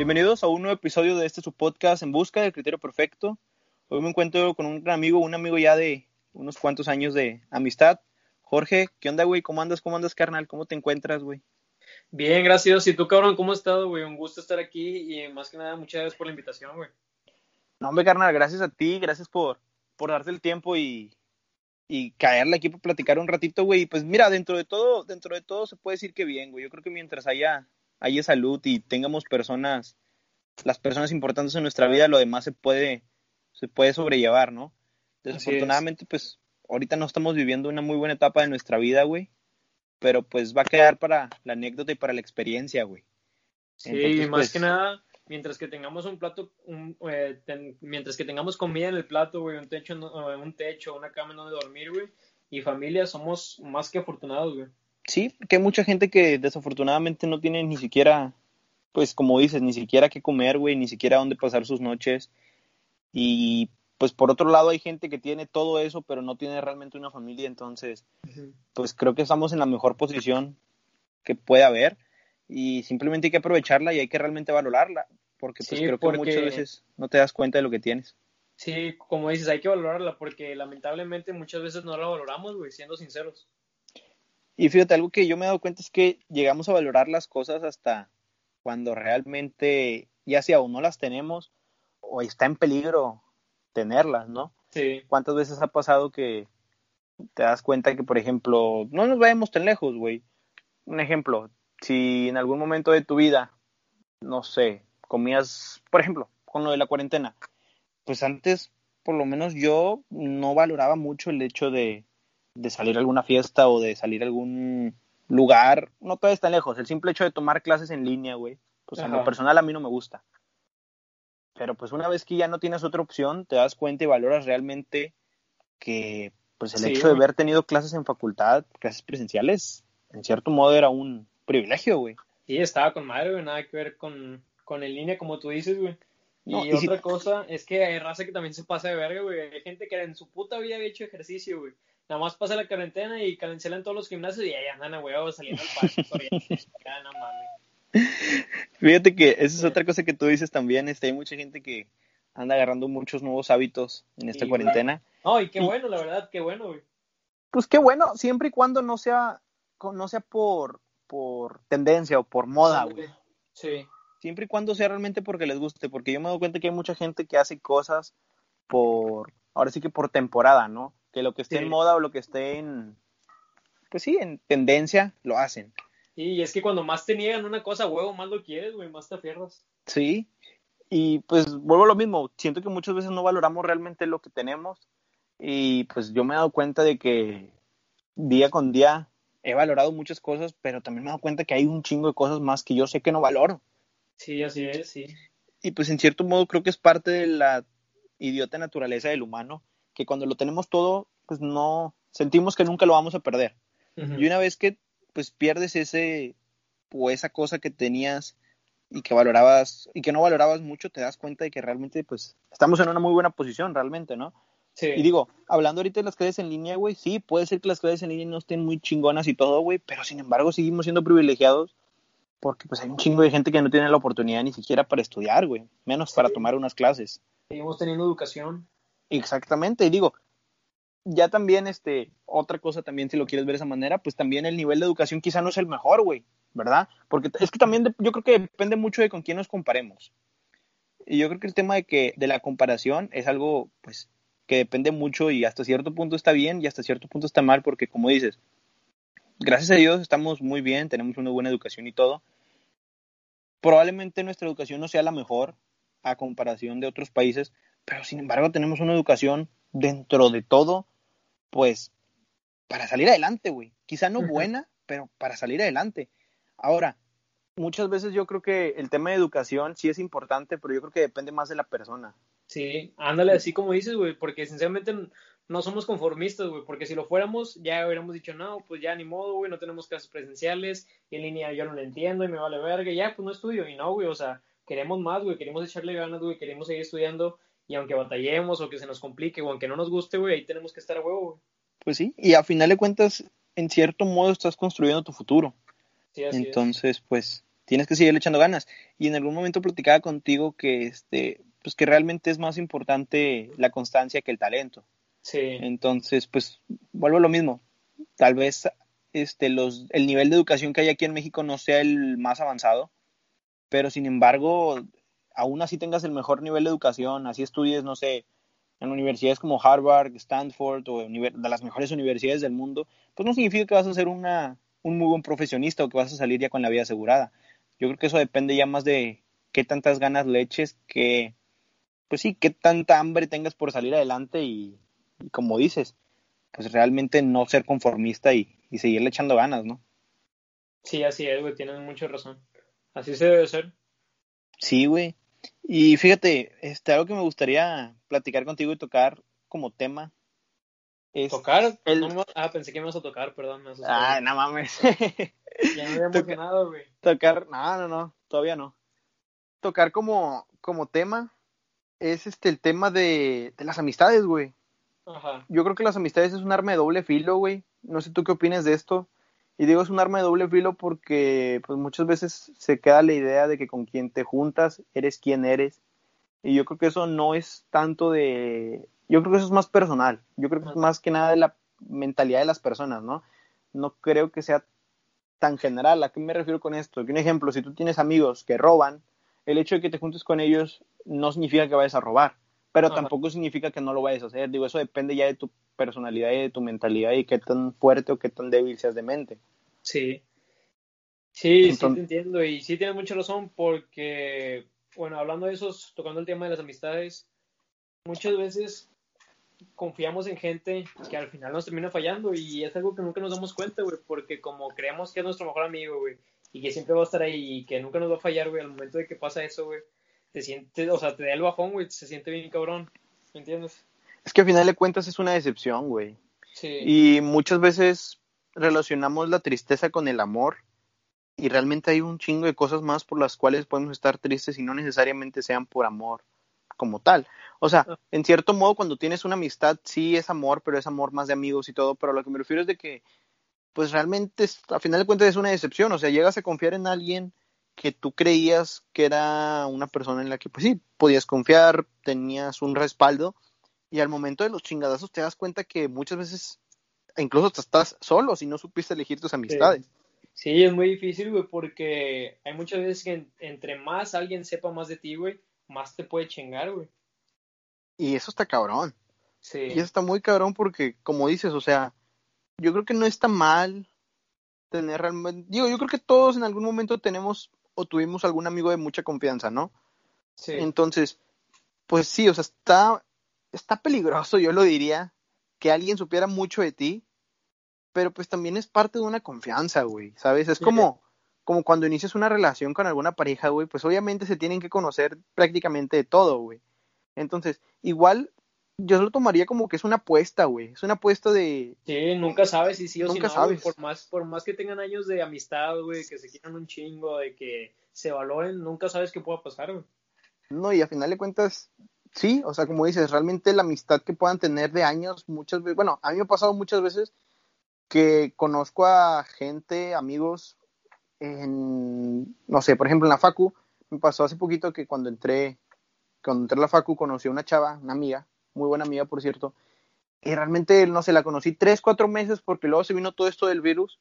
Bienvenidos a un nuevo episodio de este su podcast En Busca del Criterio Perfecto. Hoy me encuentro con un gran amigo, un amigo ya de unos cuantos años de amistad. Jorge, ¿qué onda, güey? ¿Cómo andas? ¿Cómo andas, carnal? ¿Cómo te encuentras, güey? Bien, gracias. ¿Y tú, cabrón, cómo has estado, güey? Un gusto estar aquí y más que nada, muchas gracias por la invitación, güey. No, hombre, carnal, gracias a ti, gracias por, por darte el tiempo y, y caerle aquí para platicar un ratito, güey. Pues mira, dentro de todo, dentro de todo se puede decir que bien, güey. Yo creo que mientras haya haya salud y tengamos personas, las personas importantes en nuestra vida, lo demás se puede, se puede sobrellevar, ¿no? Desafortunadamente, pues, ahorita no estamos viviendo una muy buena etapa de nuestra vida, güey. Pero pues va a quedar para la anécdota y para la experiencia, güey. Sí, más pues, que nada, mientras que tengamos un plato, un, eh, mientras que tengamos comida en el plato, güey, un techo, un techo, una cama en donde dormir, güey, y familia, somos más que afortunados, güey. Sí, que hay mucha gente que desafortunadamente no tiene ni siquiera, pues como dices, ni siquiera qué comer, güey, ni siquiera dónde pasar sus noches. Y pues por otro lado hay gente que tiene todo eso, pero no tiene realmente una familia, entonces, pues creo que estamos en la mejor posición que puede haber y simplemente hay que aprovecharla y hay que realmente valorarla, porque pues creo que muchas veces no te das cuenta de lo que tienes. Sí, como dices, hay que valorarla porque lamentablemente muchas veces no la valoramos, güey, siendo sinceros. Y fíjate, algo que yo me he dado cuenta es que llegamos a valorar las cosas hasta cuando realmente, ya sea o no las tenemos, o está en peligro tenerlas, ¿no? Sí. ¿Cuántas veces ha pasado que te das cuenta que, por ejemplo, no nos vayamos tan lejos, güey? Un ejemplo, si en algún momento de tu vida, no sé, comías, por ejemplo, con lo de la cuarentena, pues antes, por lo menos yo no valoraba mucho el hecho de, de salir a alguna fiesta o de salir a algún lugar, no todo está lejos, el simple hecho de tomar clases en línea, güey, pues en lo personal a mí no me gusta. Pero pues una vez que ya no tienes otra opción, te das cuenta y valoras realmente que pues el hecho de haber tenido clases en facultad, clases presenciales, en cierto modo era un privilegio, güey. Sí, estaba con madre, güey, nada que ver con, con en línea, como tú dices, güey. y, otra cosa es que hay raza que también se pasa de verga, güey. Hay gente que en su puta vida había hecho ejercicio, güey nada más pasa la cuarentena y cancelan todos los gimnasios y ahí andan a huevo saliendo al parque no mames. Fíjate que esa es otra cosa que tú dices también, este, hay mucha gente que anda agarrando muchos nuevos hábitos en esta cuarentena. No, y qué bueno, la verdad, qué bueno, güey. Pues qué bueno, siempre y cuando no sea, no sea por, por tendencia o por moda, güey. Sí. Siempre y cuando sea realmente porque les guste, porque yo me doy cuenta que hay mucha gente que hace cosas por, ahora sí que por temporada, ¿no? Que lo que esté en moda o lo que esté en, pues sí, en tendencia, lo hacen. Y es que cuando más te niegan una cosa, huevo, más lo quieres, güey, más te afierras. Sí, y pues vuelvo a lo mismo, siento que muchas veces no valoramos realmente lo que tenemos y pues yo me he dado cuenta de que día con día he valorado muchas cosas, pero también me he dado cuenta que hay un chingo de cosas más que yo sé que no valoro. Sí, así es, sí. Y pues en cierto modo creo que es parte de la idiota naturaleza del humano que cuando lo tenemos todo, pues no, sentimos que nunca lo vamos a perder. Y una vez que pues pierdes ese o esa cosa que tenías y que valorabas y que no valorabas mucho, te das cuenta de que realmente pues estamos en una muy buena posición realmente, ¿no? Sí. Y digo, hablando ahorita de las clases en línea, güey, sí, puede ser que las clases en línea no estén muy chingonas y todo, güey, pero sin embargo seguimos siendo privilegiados porque pues hay un chingo de gente que no tiene la oportunidad ni siquiera para estudiar, güey, menos para tomar unas clases. Seguimos teniendo educación. Exactamente, y digo, ya también, este, otra cosa también, si lo quieres ver de esa manera, pues también el nivel de educación quizá no es el mejor, güey, ¿verdad? Porque es que también yo creo que depende mucho de con quién nos comparemos. Y yo creo que el tema de que de la comparación es algo, pues, que depende mucho y hasta cierto punto está bien y hasta cierto punto está mal, porque como dices, gracias a Dios estamos muy bien, tenemos una buena educación y todo. Probablemente nuestra educación no sea la mejor a comparación de otros países, pero sin embargo tenemos una educación dentro de todo, pues, para salir adelante, güey. Quizá no buena, pero para salir adelante. Ahora, muchas veces yo creo que el tema de educación sí es importante, pero yo creo que depende más de la persona. Sí, ándale así como dices, güey, porque sinceramente no somos conformistas, güey, porque si lo fuéramos ya hubiéramos dicho, no, pues ya ni modo, güey, no tenemos clases presenciales, y en línea yo no lo entiendo y me vale verga, ya, pues no estudio, y no, güey, o sea, queremos más, güey, queremos echarle ganas, güey, queremos seguir estudiando, y aunque batallemos o que se nos complique o aunque no nos guste, güey, ahí tenemos que estar a huevo, güey. Pues sí, y a final de cuentas, en cierto modo estás construyendo tu futuro. Sí, así Entonces, pues, tienes que seguir echando ganas. Y en algún momento platicaba contigo que, este, pues que realmente es más importante la constancia que el talento. Sí. Entonces, pues vuelvo a lo mismo. Tal vez este, los, el nivel de educación que hay aquí en México no sea el más avanzado, pero sin embargo, aún así tengas el mejor nivel de educación, así estudies, no sé, en universidades como Harvard, Stanford o de las mejores universidades del mundo, pues no significa que vas a ser una, un muy buen profesionista o que vas a salir ya con la vida asegurada. Yo creo que eso depende ya más de qué tantas ganas le eches, que, pues sí, qué tanta hambre tengas por salir adelante y, como dices, pues realmente no ser conformista y, y seguirle echando ganas, ¿no? Sí, así es, güey, tienes mucha razón. Así se debe ser. Sí, güey. Y fíjate, este, algo que me gustaría platicar contigo y tocar como tema. Es ¿Tocar? El... Ah, pensé que me ibas a tocar, perdón. Me ah, no mames. ya me había emocionado, güey. Tocar, no, no, no, todavía no. Tocar como, como tema es este el tema de, de las amistades, güey. Ajá. Yo creo que las amistades es un arma de doble filo, güey. No sé tú qué opinas de esto. Y digo, es un arma de doble filo porque pues muchas veces se queda la idea de que con quien te juntas eres quien eres. Y yo creo que eso no es tanto de... Yo creo que eso es más personal. Yo creo que es más que nada de la mentalidad de las personas, ¿no? No creo que sea tan general. ¿A qué me refiero con esto? Que un ejemplo, si tú tienes amigos que roban, el hecho de que te juntes con ellos no significa que vayas a robar, pero tampoco significa que no lo vayas a hacer. Digo, eso depende ya de tu personalidad y de tu mentalidad y qué tan fuerte o qué tan débil seas de mente. Sí. Sí, sí te entiendo y sí tienes mucha razón porque, bueno, hablando de eso, tocando el tema de las amistades, muchas veces confiamos en gente que al final nos termina fallando y es algo que nunca nos damos cuenta, güey, porque como creemos que es nuestro mejor amigo, güey, y que siempre va a estar ahí y que nunca nos va a fallar, güey, al momento de que pasa eso, güey, te sientes, o sea, te da el bajón, güey, se siente bien cabrón, ¿me entiendes? Es que al final de cuentas es una decepción, güey. Sí. Y muchas veces relacionamos la tristeza con el amor y realmente hay un chingo de cosas más por las cuales podemos estar tristes y no necesariamente sean por amor como tal. O sea, ah. en cierto modo cuando tienes una amistad sí es amor, pero es amor más de amigos y todo, pero lo que me refiero es de que pues realmente a final de cuentas es una decepción, o sea, llegas a confiar en alguien que tú creías que era una persona en la que pues sí, podías confiar, tenías un respaldo y al momento de los chingadazos te das cuenta que muchas veces incluso te estás solo si no supiste elegir tus amistades. Sí, es muy difícil, güey, porque hay muchas veces que entre más alguien sepa más de ti, güey, más te puede chingar, güey. Y eso está cabrón. Sí. Y eso está muy cabrón porque, como dices, o sea, yo creo que no está mal tener realmente, digo, yo creo que todos en algún momento tenemos o tuvimos algún amigo de mucha confianza, ¿no? Sí. Entonces, pues sí, o sea, está, está peligroso, yo lo diría, que alguien supiera mucho de ti, pero pues también es parte de una confianza, güey, ¿sabes? Es como, como cuando inicias una relación con alguna pareja, güey, pues obviamente se tienen que conocer prácticamente de todo, güey. Entonces, igual yo lo tomaría como que es una apuesta, güey. Es una apuesta de. Sí, nunca sabes si sí o nunca si no. Sabes. Por más, por más que tengan años de amistad, güey, que se quieran un chingo, de que se valoren, nunca sabes qué pueda pasar, güey. No, y a final de cuentas, sí, o sea, como dices, realmente la amistad que puedan tener de años, muchas veces, bueno, a mí me ha pasado muchas veces que conozco a gente, amigos, en, no sé, por ejemplo, en la Facu, me pasó hace poquito que cuando entré, cuando entré a la Facu conocí a una chava, una amiga, muy buena amiga, por cierto, y realmente, no sé, la conocí tres, cuatro meses porque luego se vino todo esto del virus,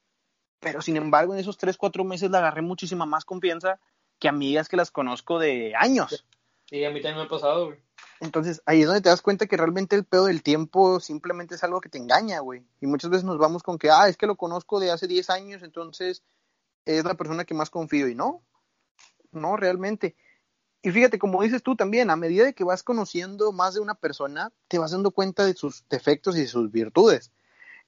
pero sin embargo en esos tres, cuatro meses la agarré muchísima más confianza que amigas que las conozco de años. Sí, a mí también me ha pasado, güey. Entonces, ahí es donde te das cuenta que realmente el pedo del tiempo simplemente es algo que te engaña, güey. Y muchas veces nos vamos con que, ah, es que lo conozco de hace 10 años, entonces es la persona que más confío. Y no, no, realmente. Y fíjate, como dices tú también, a medida de que vas conociendo más de una persona, te vas dando cuenta de sus defectos y de sus virtudes.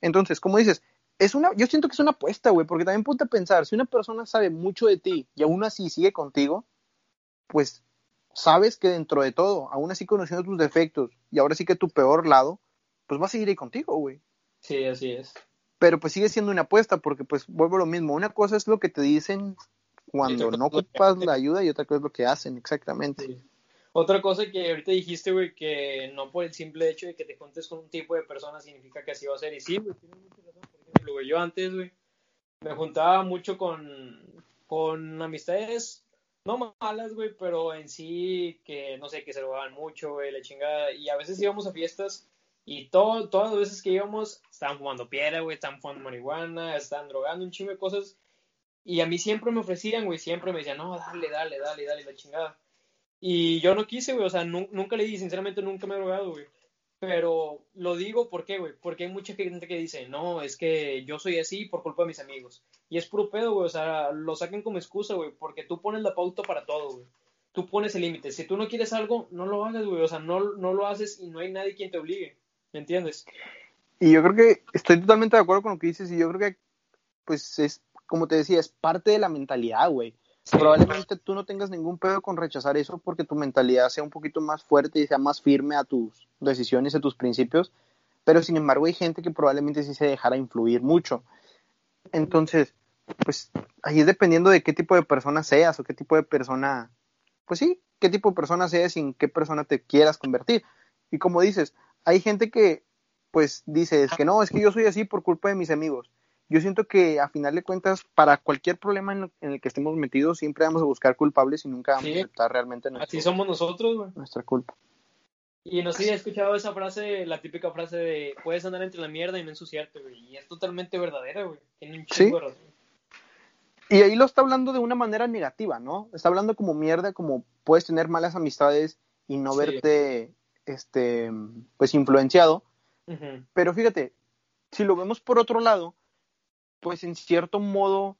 Entonces, como dices, es una, yo siento que es una apuesta, güey, porque también ponte a pensar, si una persona sabe mucho de ti y aún así sigue contigo, pues sabes que dentro de todo, aún así conociendo tus defectos y ahora sí que tu peor lado, pues va a seguir ahí contigo, güey. Sí, así es. Pero pues sigue siendo una apuesta, porque pues vuelvo a lo mismo. Una cosa es lo que te dicen cuando no ocupas la ayuda y otra cosa es lo que hacen, exactamente. Otra cosa que ahorita dijiste, güey, que no por el simple hecho de que te juntes con un tipo de persona significa que así va a ser. Y sí, güey, tienes mucha razón. Por ejemplo, güey, yo antes, güey, me juntaba mucho con, con amistades no malas, güey, pero en sí que, no sé, que se robaban mucho, güey, la chingada. Y a veces íbamos a fiestas y todo, todas las veces que íbamos estaban fumando piedra, güey, estaban fumando marihuana, estaban drogando un chingo de cosas. Y a mí siempre me ofrecían, güey, siempre me decían, no, dale, dale, dale, dale, la chingada. Y yo no quise, güey, o sea, nunca le di, sinceramente nunca me he drogado, güey. Pero lo digo, ¿por qué, güey? Porque hay mucha gente que dice, no, es que yo soy así por culpa de mis amigos. Y es puro pedo, güey, o sea, lo saquen como excusa, güey, porque tú pones la pauta para todo, güey. Tú pones el límite. Si tú no quieres algo, no lo hagas, güey, o sea, no, no lo haces y no hay nadie quien te obligue. ¿Me entiendes? Y yo creo que estoy totalmente de acuerdo con lo que dices y yo creo que, pues, es, como te decía, es parte de la mentalidad, güey. Probablemente tú no tengas ningún pedo con rechazar eso porque tu mentalidad sea un poquito más fuerte y sea más firme a tus decisiones, a tus principios, pero sin embargo hay gente que probablemente sí se dejara influir mucho. Entonces, pues ahí es dependiendo de qué tipo de persona seas o qué tipo de persona, pues sí, qué tipo de persona seas y en qué persona te quieras convertir. Y como dices, hay gente que pues dice, es que no, es que yo soy así por culpa de mis amigos yo siento que a final de cuentas, para cualquier problema en, el que estemos metidos, siempre vamos a buscar culpables y nunca vamos a aceptar realmente nuestro, Así somos nosotros, güey. Nuestra culpa. Y no sé si he escuchado esa frase, la típica frase de puedes andar entre la mierda y no ensuciarte, güey. Y es totalmente verdadera, güey. Tiene un chingo de razón. Y ahí lo está hablando de una manera negativa, ¿no? Está hablando como mierda, como puedes tener malas amistades y no verte, este, pues influenciado. Pero fíjate, si lo vemos por otro lado, pues en cierto modo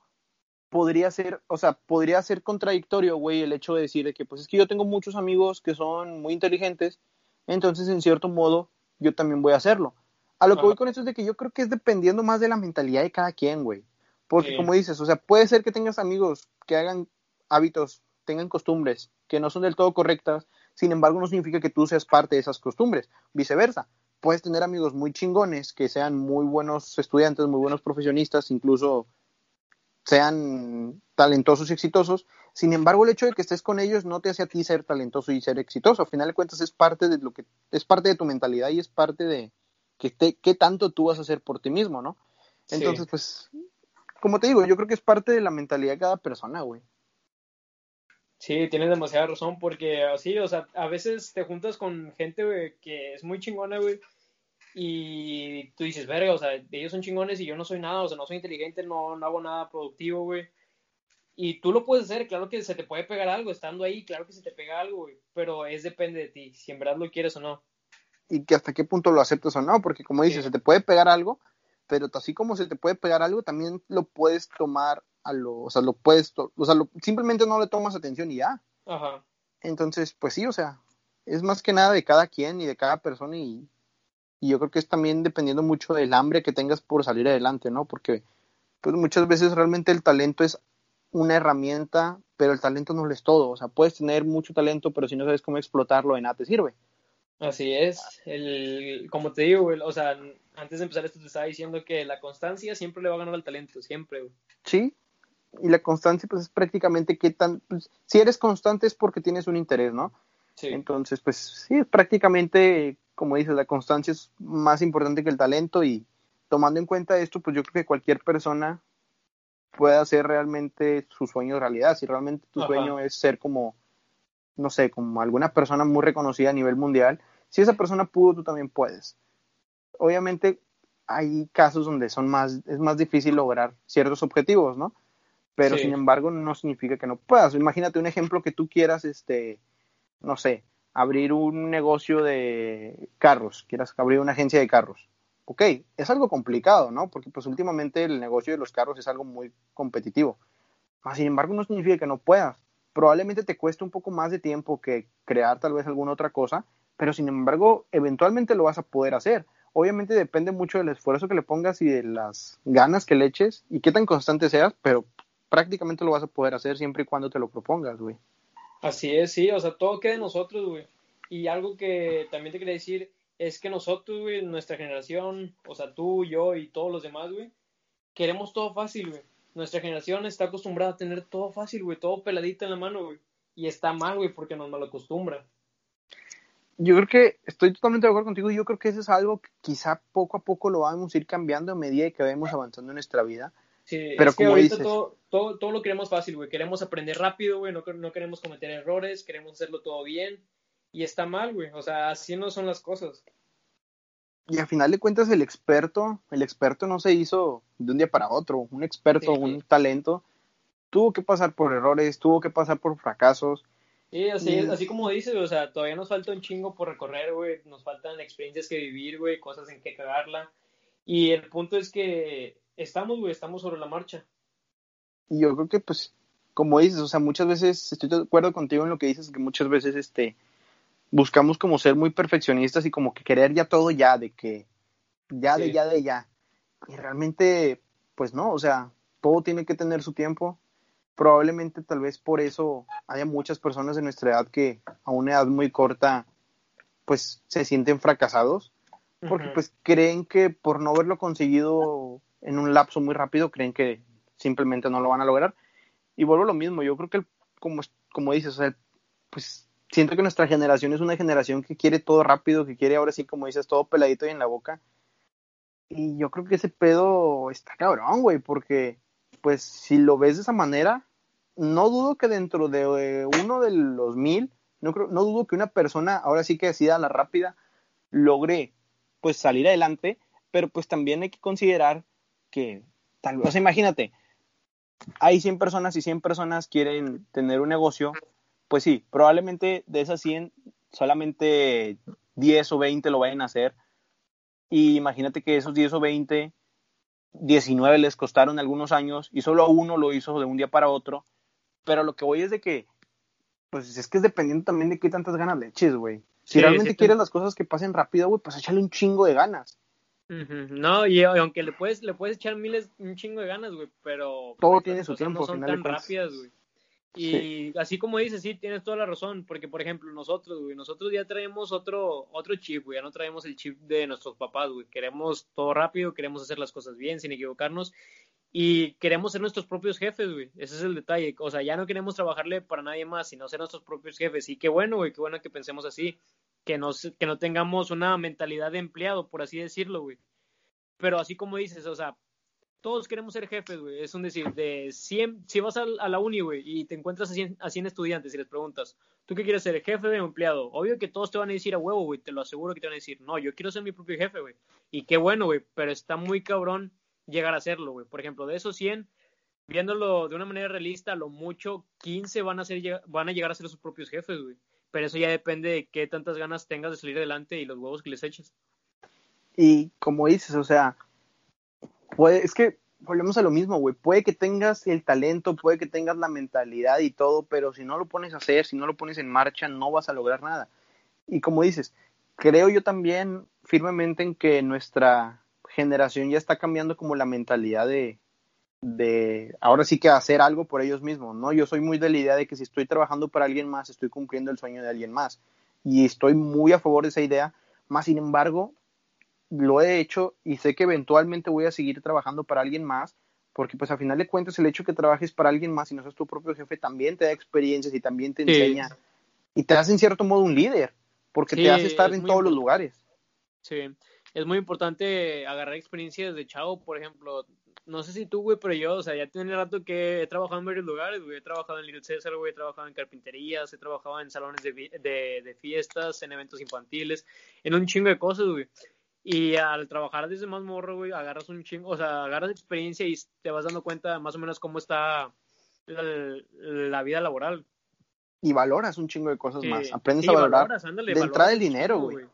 podría ser, o sea, podría ser contradictorio, güey, el hecho de decir que, pues es que yo tengo muchos amigos que son muy inteligentes, entonces en cierto modo yo también voy a hacerlo. A lo que voy con esto es de que yo creo que es dependiendo más de la mentalidad de cada quien, güey. Porque como dices, o sea, puede ser que tengas amigos que hagan hábitos, tengan costumbres que no son del todo correctas, sin embargo no significa que tú seas parte de esas costumbres, viceversa puedes tener amigos muy chingones, que sean muy buenos estudiantes, muy buenos profesionistas, incluso sean talentosos y exitosos. Sin embargo, el hecho de que estés con ellos no te hace a ti ser talentoso y ser exitoso. Al final de cuentas es parte de lo que es parte de tu mentalidad y es parte de que te, qué tanto tú vas a hacer por ti mismo, ¿no? Entonces, pues, como te digo, yo creo que es parte de la mentalidad de cada persona, güey. Sí, tienes demasiada razón, porque así, o sea, a veces te juntas con gente, güey, que es muy chingona, güey, y tú dices, verga, o sea, ellos son chingones y yo no soy nada, o sea, no soy inteligente, no, no hago nada productivo, güey. Y tú lo puedes hacer, claro que se te puede pegar algo, estando ahí, claro que se te pega algo, güey, pero es depende de ti, si en verdad lo quieres o no. Y que hasta qué punto lo aceptas o no, porque como dices, se te puede pegar algo, pero así como se te puede pegar algo, también lo puedes tomar a lo, o sea, lo puedes, o sea, simplemente no le tomas atención y ya. Ajá. Entonces, pues sí, o sea, es más que nada de cada quien y de cada persona y, y yo creo que es también dependiendo mucho del hambre que tengas por salir adelante, ¿no? Porque pues muchas veces realmente el talento es una herramienta, pero el talento no lo es todo. O sea, puedes tener mucho talento, pero si no sabes cómo explotarlo, de nada te sirve. Así es. El, como te digo, o sea, antes de empezar esto te estaba diciendo que la constancia siempre le va a ganar al talento, siempre. Sí, y la constancia pues es prácticamente que tan, pues, si eres constante es porque tienes un interés, ¿no? Sí. Entonces, pues sí, prácticamente, como dices, la constancia es más importante que el talento y tomando en cuenta esto, pues yo creo que cualquier persona puede hacer realmente su sueño realidad. Si realmente tu sueño es ser como, no sé, como alguna persona muy reconocida a nivel mundial, si esa persona pudo, tú también puedes. Obviamente hay casos donde son más, es más difícil lograr ciertos objetivos, ¿no? pero sin embargo no significa que no puedas. Imagínate un ejemplo que tú quieras, este, no sé, abrir un negocio de carros, quieras abrir una agencia de carros. Ok, es algo complicado, ¿no? Porque pues últimamente el negocio de los carros es algo muy competitivo. sin embargo, no significa que no puedas. Probablemente te cueste un poco más de tiempo que crear tal vez alguna otra cosa, pero sin embargo, eventualmente lo vas a poder hacer. Obviamente depende mucho del esfuerzo que le pongas y de las ganas que le eches y qué tan constante seas, pero prácticamente lo vas a poder hacer siempre y cuando te lo propongas, güey. Así es, sí, o sea, todo queda de nosotros, güey. Y algo que también te quería decir es que nosotros, güey, nuestra generación, o sea, tú, yo y todos los demás, güey, queremos todo fácil, güey. Nuestra generación está acostumbrada a tener todo fácil, güey, todo peladito en la mano, güey. Y está mal, güey, porque nos malacostumbra. Yo creo que estoy totalmente de acuerdo contigo. Yo creo que eso es algo que quizá poco a poco lo vamos a ir cambiando a medida que vayamos avanzando en nuestra vida Sí, pero como dices... todo, todo, todo, lo queremos fácil, güey. Queremos aprender rápido, güey. No, no queremos cometer errores, queremos hacerlo todo bien. Y está mal, güey. O sea, así no son las cosas. Y al final de cuentas, el experto, el experto no se hizo de un día para otro. Un experto, un talento, tuvo que pasar por errores, tuvo que pasar por fracasos. Sí, así, así como dices, o sea, todavía nos falta un chingo por recorrer, güey. Nos faltan experiencias que vivir, güey, cosas en que cagarla. Y el punto es que estamos, güey, estamos sobre la marcha. Y yo creo que, pues, como dices, o sea, muchas veces, estoy de acuerdo contigo en lo que dices, que muchas veces, este, buscamos como ser muy perfeccionistas y como que querer ya todo ya, de que, ya, de ya, de ya. Y realmente, pues no, o sea, todo tiene que tener su tiempo. Probablemente, tal vez por eso haya muchas personas de nuestra edad que a una edad muy corta, pues se sienten fracasados porque pues creen que por no haberlo conseguido en un lapso muy rápido, creen que simplemente no lo van a lograr. Y vuelvo a lo mismo, yo creo que como, como dices, o sea, pues siento que nuestra generación es una generación que quiere todo rápido, que quiere ahora sí, como dices, todo peladito y en la boca. Y yo creo que ese pedo está cabrón, güey, porque pues si lo ves de esa manera, no dudo que dentro de uno de los mil, no, no dudo que una persona ahora sí que decida la rápida logre pues salir adelante, pero pues también hay que considerar que tal vez, o sea, imagínate, hay 100 personas y 100 personas quieren tener un negocio, pues sí, probablemente de esas 100 solamente 10 o 20 lo vayan a hacer. Y imagínate que esos 10 o 20, 19 les costaron algunos años y solo uno lo hizo de un día para otro. Pero lo que voy es de que, pues es que es dependiendo también de qué tantas ganas le eches, güey. Si realmente quieres las cosas que pasen rápido, güey, pues échale un chingo de ganas. No, y aunque le puedes, le puedes echar miles, un chingo de ganas, güey, pero... Todo tiene su tiempo, no son tan rápidas, güey. Y así como dices, sí, tienes toda la razón, porque por ejemplo, nosotros, güey, nosotros ya traemos otro, otro chip, güey, ya no traemos el chip de nuestros papás, güey. Queremos todo rápido, queremos hacer las cosas bien, sin equivocarnos, y queremos ser nuestros propios jefes, güey. Ese es el detalle. O sea, ya no queremos trabajarle para nadie más, sino ser nuestros propios jefes. Y qué bueno, güey, qué bueno que pensemos así que no, que no tengamos una mentalidad de empleado, por así decirlo, güey. Pero así como dices, o sea, todos queremos ser jefes, güey. Es un decir, de 100, si vas a, la uni, güey, y te encuentras a 100, estudiantes y les preguntas, ¿tú qué quieres ser, jefe o empleado? Obvio que todos te van a decir a huevo, güey, te lo aseguro que te van a decir, no, yo quiero ser mi propio jefe, güey. Y qué bueno, güey, pero está muy cabrón llegar a serlo, güey. Por ejemplo, de esos 100, viéndolo de una manera realista, lo mucho 15 van a, ser, van a llegar a ser sus propios jefes, güey pero eso ya depende de qué tantas ganas tengas de salir adelante y los huevos que les eches. Y como dices, o sea, puede, es que volvemos a lo mismo, güey. Puede que tengas el talento, puede que tengas la mentalidad y todo, pero si no lo pones a hacer, si no lo pones en marcha, no vas a lograr nada. Y como dices, creo yo también firmemente en que nuestra generación ya está cambiando como la mentalidad de, de ahora sí que hacer algo por ellos mismos, ¿no? Yo soy muy de la idea de que si estoy trabajando para alguien más, estoy cumpliendo el sueño de alguien más. Y estoy muy a favor de esa idea, más sin embargo, lo he hecho y sé que eventualmente voy a seguir trabajando para alguien más, porque pues a final de cuentas el hecho de que trabajes para alguien más y no seas tu propio jefe también te da experiencias y también te enseña y te hace en cierto modo un líder, porque te hace estar en todos los lugares. Sí, es muy importante agarrar experiencias de chavo, por ejemplo, no sé si tú, güey, pero yo, o sea, ya tiene rato que he trabajado en varios lugares, güey. He trabajado en Little César, güey, he trabajado en carpinterías, he trabajado en salones de, de, de, fiestas, en eventos infantiles, en un chingo de cosas, güey. Y al trabajar desde más morro, güey, agarras un chingo, o sea, agarras experiencia y te vas dando cuenta más o menos cómo está la, vida laboral. Y valoras un chingo de cosas más. Aprendes a valorar de entrada el dinero, güey.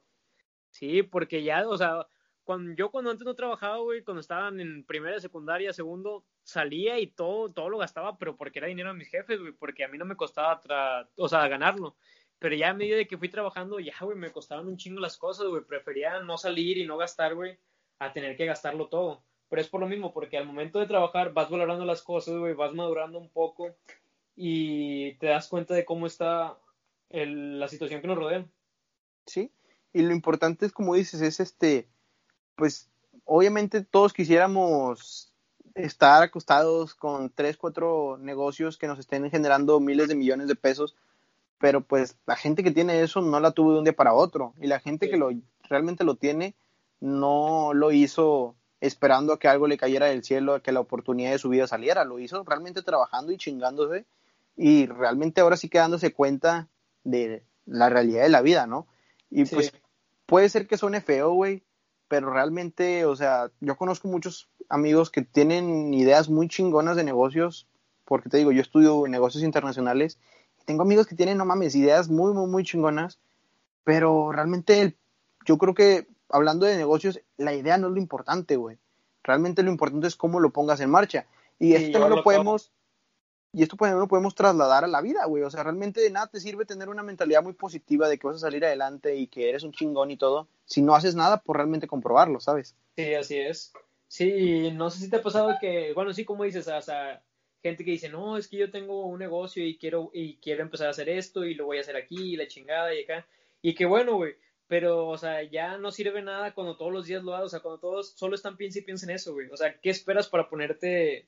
Sí, porque ya, o sea, cuando yo cuando antes no trabajaba, güey, cuando estaban en primera, secundaria, segundo, salía y todo, todo lo gastaba, pero porque era dinero de mis jefes, güey, porque a mí no me costaba, o sea, ganarlo. Pero ya a medida de que fui trabajando, ya, güey, me costaban un chingo las cosas, güey. Prefería no salir y no gastar, güey, a tener que gastarlo todo. Pero es por lo mismo, porque al momento de trabajar vas valorando las cosas, güey, vas madurando un poco y te das cuenta de cómo está la situación que nos rodea. Sí, y lo importante es, como dices, es este, pues obviamente todos quisiéramos estar acostados con tres, cuatro negocios que nos estén generando miles de millones de pesos, pero pues la gente que tiene eso no la tuvo de un día para otro y la gente que lo realmente lo tiene no lo hizo esperando a que algo le cayera del cielo, a que la oportunidad de su vida saliera. Lo hizo realmente trabajando y chingándose y realmente ahora sí quedándose cuenta de la realidad de la vida, ¿no? Y pues puede ser que suene feo, güey, pero realmente, o sea, yo conozco muchos amigos que tienen ideas muy chingonas de negocios, porque te digo, yo estudio negocios internacionales, tengo amigos que tienen, no mames, ideas muy, muy, muy chingonas, pero realmente yo creo que hablando de negocios, la idea no es lo importante, güey. Realmente lo importante es cómo lo pongas en marcha. Y esto no lo podemos, y esto pues, no lo podemos trasladar a la vida, güey. O sea, realmente de nada te sirve tener una mentalidad muy positiva de que vas a salir adelante y que eres un chingón y todo, si no haces nada por realmente comprobarlo, ¿sabes? Sí, así es. Sí, no sé si te ha pasado que, bueno, sí, como dices, o sea, gente que dice, no, es que yo tengo un negocio y quiero, y quiero empezar a hacer esto y lo voy a hacer aquí y la chingada y acá. Y que bueno, güey, pero, o sea, ya no sirve nada cuando todos los días lo hagas, o sea, cuando todos solo están piensa y piensa en eso, güey. O sea, ¿qué esperas para ponerte,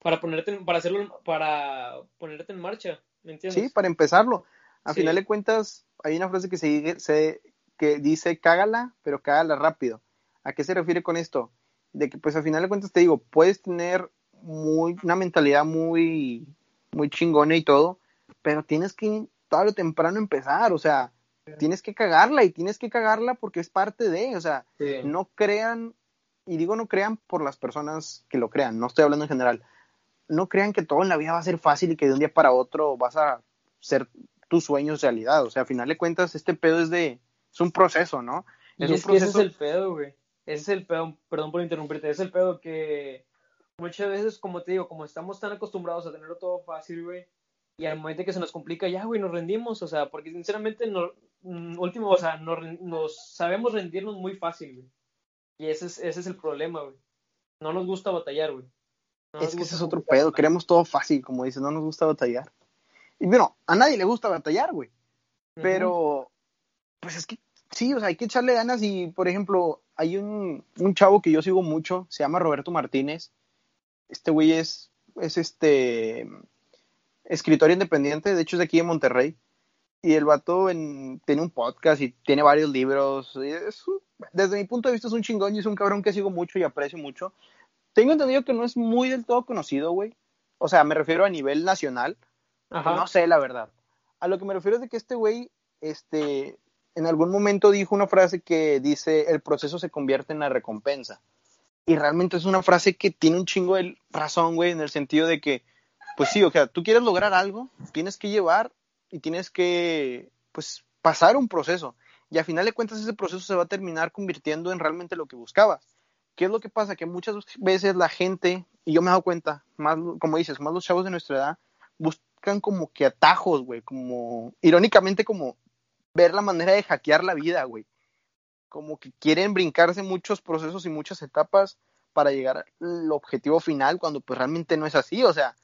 para ponerte, para hacerlo, para ponerte en marcha? ¿Me entiendes? Sí, para empezarlo. A final de cuentas, hay una frase que se, se, que dice, cágala, pero cágala rápido. ¿A qué se refiere con esto? de que pues al final de cuentas te digo, puedes tener muy, una mentalidad muy, muy chingona y todo, pero tienes que tarde o temprano empezar, o sea, tienes que cagarla y tienes que cagarla porque es parte de, o sea, no crean, y digo no crean por las personas que lo crean, no estoy hablando en general, no crean que todo en la vida va a ser fácil y que de un día para otro vas a ser tus sueños realidad, o sea, al final de cuentas este pedo es de, es un proceso, ¿no? Es, un proceso... ese es el pedo, güey. Ese es el pedo, perdón por interrumpirte, es el pedo que muchas veces, como te digo, como estamos tan acostumbrados a tenerlo todo fácil, güey, y al momento que se nos complica, ya, güey, nos rendimos, o sea, porque sinceramente, no, mm, último, o sea, nos, sabemos rendirnos muy fácil, güey. Y ese es, ese es el problema, güey. No nos gusta batallar, güey. es que ese es otro pedo, queremos todo fácil, como dices, no nos gusta batallar. Y bueno, a nadie le gusta batallar, güey. Pero, pues es que sí, o sea, hay que echarle ganas y, por ejemplo, hay un, un chavo que yo sigo mucho, se llama Roberto Martínez. Este güey es, es este escritor independiente, de hecho es de aquí de Monterrey. Y el vato en, tiene un podcast y tiene varios libros. desde mi punto de vista es un chingón y es un cabrón que sigo mucho y aprecio mucho. Tengo entendido que no es muy del todo conocido, güey. O sea, me refiero a nivel nacional. No sé, la verdad. A lo que me refiero es de que este güey este, en algún momento dijo una frase que dice, el proceso se convierte en la recompensa. Y realmente es una frase que tiene un chingo de razón, güey, en el sentido de que, pues sí, o sea, tú quieres lograr algo, tienes que llevar y tienes que, pues, pasar un proceso. Y a final de cuentas ese proceso se va a terminar convirtiendo en realmente lo que buscabas. ¿Qué es lo que pasa? Que muchas veces la gente, y yo me he dado cuenta, más, como dices, más los chavos de nuestra edad, buscan como que atajos, güey, como, irónicamente como ver la manera de hackear la vida, güey. Como que quieren brincarse muchos procesos y muchas etapas para llegar al objetivo final cuando pues realmente no es así, o sea,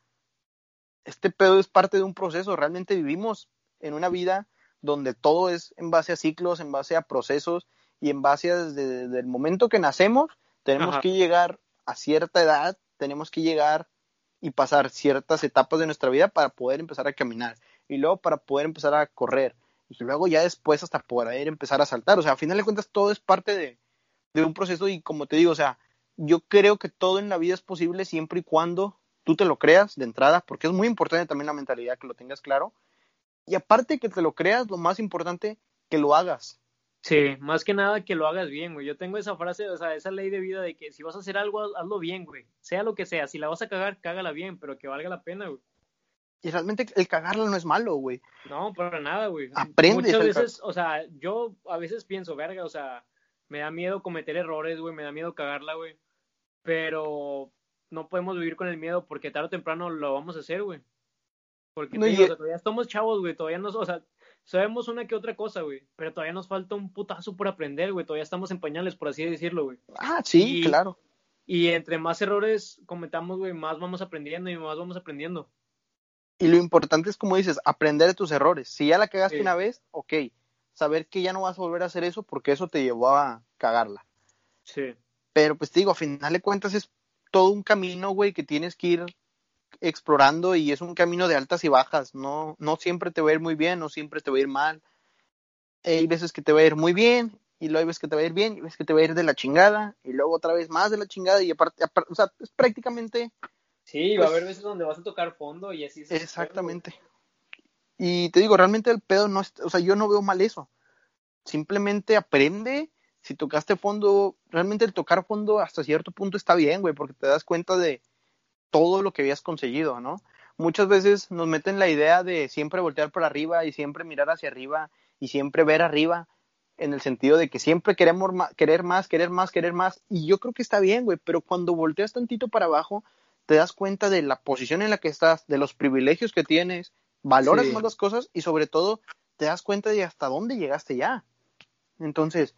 este pedo es parte de un proceso, realmente vivimos en una vida donde todo es en base a ciclos, en base a procesos y en base a desde, el momento que nacemos, tenemos que llegar a cierta edad, tenemos que llegar y pasar ciertas etapas de nuestra vida para poder empezar a caminar y luego para poder empezar a correr y luego ya después hasta poder empezar a saltar. O sea, a final de cuentas todo es parte de, de un proceso y como te digo, o sea, yo creo que todo en la vida es posible siempre y cuando tú te lo creas de entrada, porque es muy importante también la mentalidad, que lo tengas claro. Y aparte que te lo creas, lo más importante, que lo hagas. Sí, más que nada que lo hagas bien, güey. Yo tengo esa frase, o sea, esa ley de vida de que si vas a hacer algo, hazlo bien, güey. Sea lo que sea. Si la vas a cagar, cágala bien, pero que valga la pena, güey. Y realmente el cagarlo no es malo, güey. No, para nada, güey. Aprendes. Muchas veces, o sea, yo a veces pienso, verga, o sea, me da miedo cometer errores, güey, me da miedo cagarla, güey. Pero no podemos vivir con el miedo porque tarde o temprano lo vamos a hacer, güey. Porque todavía estamos chavos, güey, todavía no, o sea, sabemos una que otra cosa, güey, pero todavía nos falta un putazo por aprender, güey, todavía estamos en pañales, por así decirlo, güey. Ah, sí, claro. Y entre más errores cometamos, güey, más vamos aprendiendo y más vamos aprendiendo. Y lo importante es, como dices, aprender de tus errores. Si ya la cagaste una vez, ok. Saber que ya no vas a volver a hacer eso porque eso te llevó a cagarla. Sí. Pero pues te digo, a final de cuentas es todo un camino, güey, que tienes que ir explorando y es un camino de altas y bajas. No, no siempre te va a ir muy bien, no siempre te va a ir mal. Hay veces que te va a ir muy bien y luego ves que te va a ir bien, y ves que te va a ir de la chingada, y luego otra vez más de la chingada, y aparte, o sea, es prácticamente... Sí, va a pues haber veces donde vas a tocar fondo y así. exactamente. Y te digo, realmente el pedo no es, o sea, yo no veo mal eso. Simplemente aprende, si tocaste fondo, realmente el tocar fondo hasta cierto punto está bien, güey, porque te das cuenta de todo lo que habías conseguido, ¿no? Muchas veces nos meten la idea de siempre voltear por arriba y siempre mirar hacia arriba y siempre ver arriba, en el sentido de que siempre queremos querer más, querer más, querer más. Y yo creo que está bien, güey, pero cuando volteas tantito para abajo, te das cuenta de la posición en la que estás, de los privilegios que tienes, valoras más las cosas y sobre todo te das cuenta de hasta dónde llegaste ya. Entonces,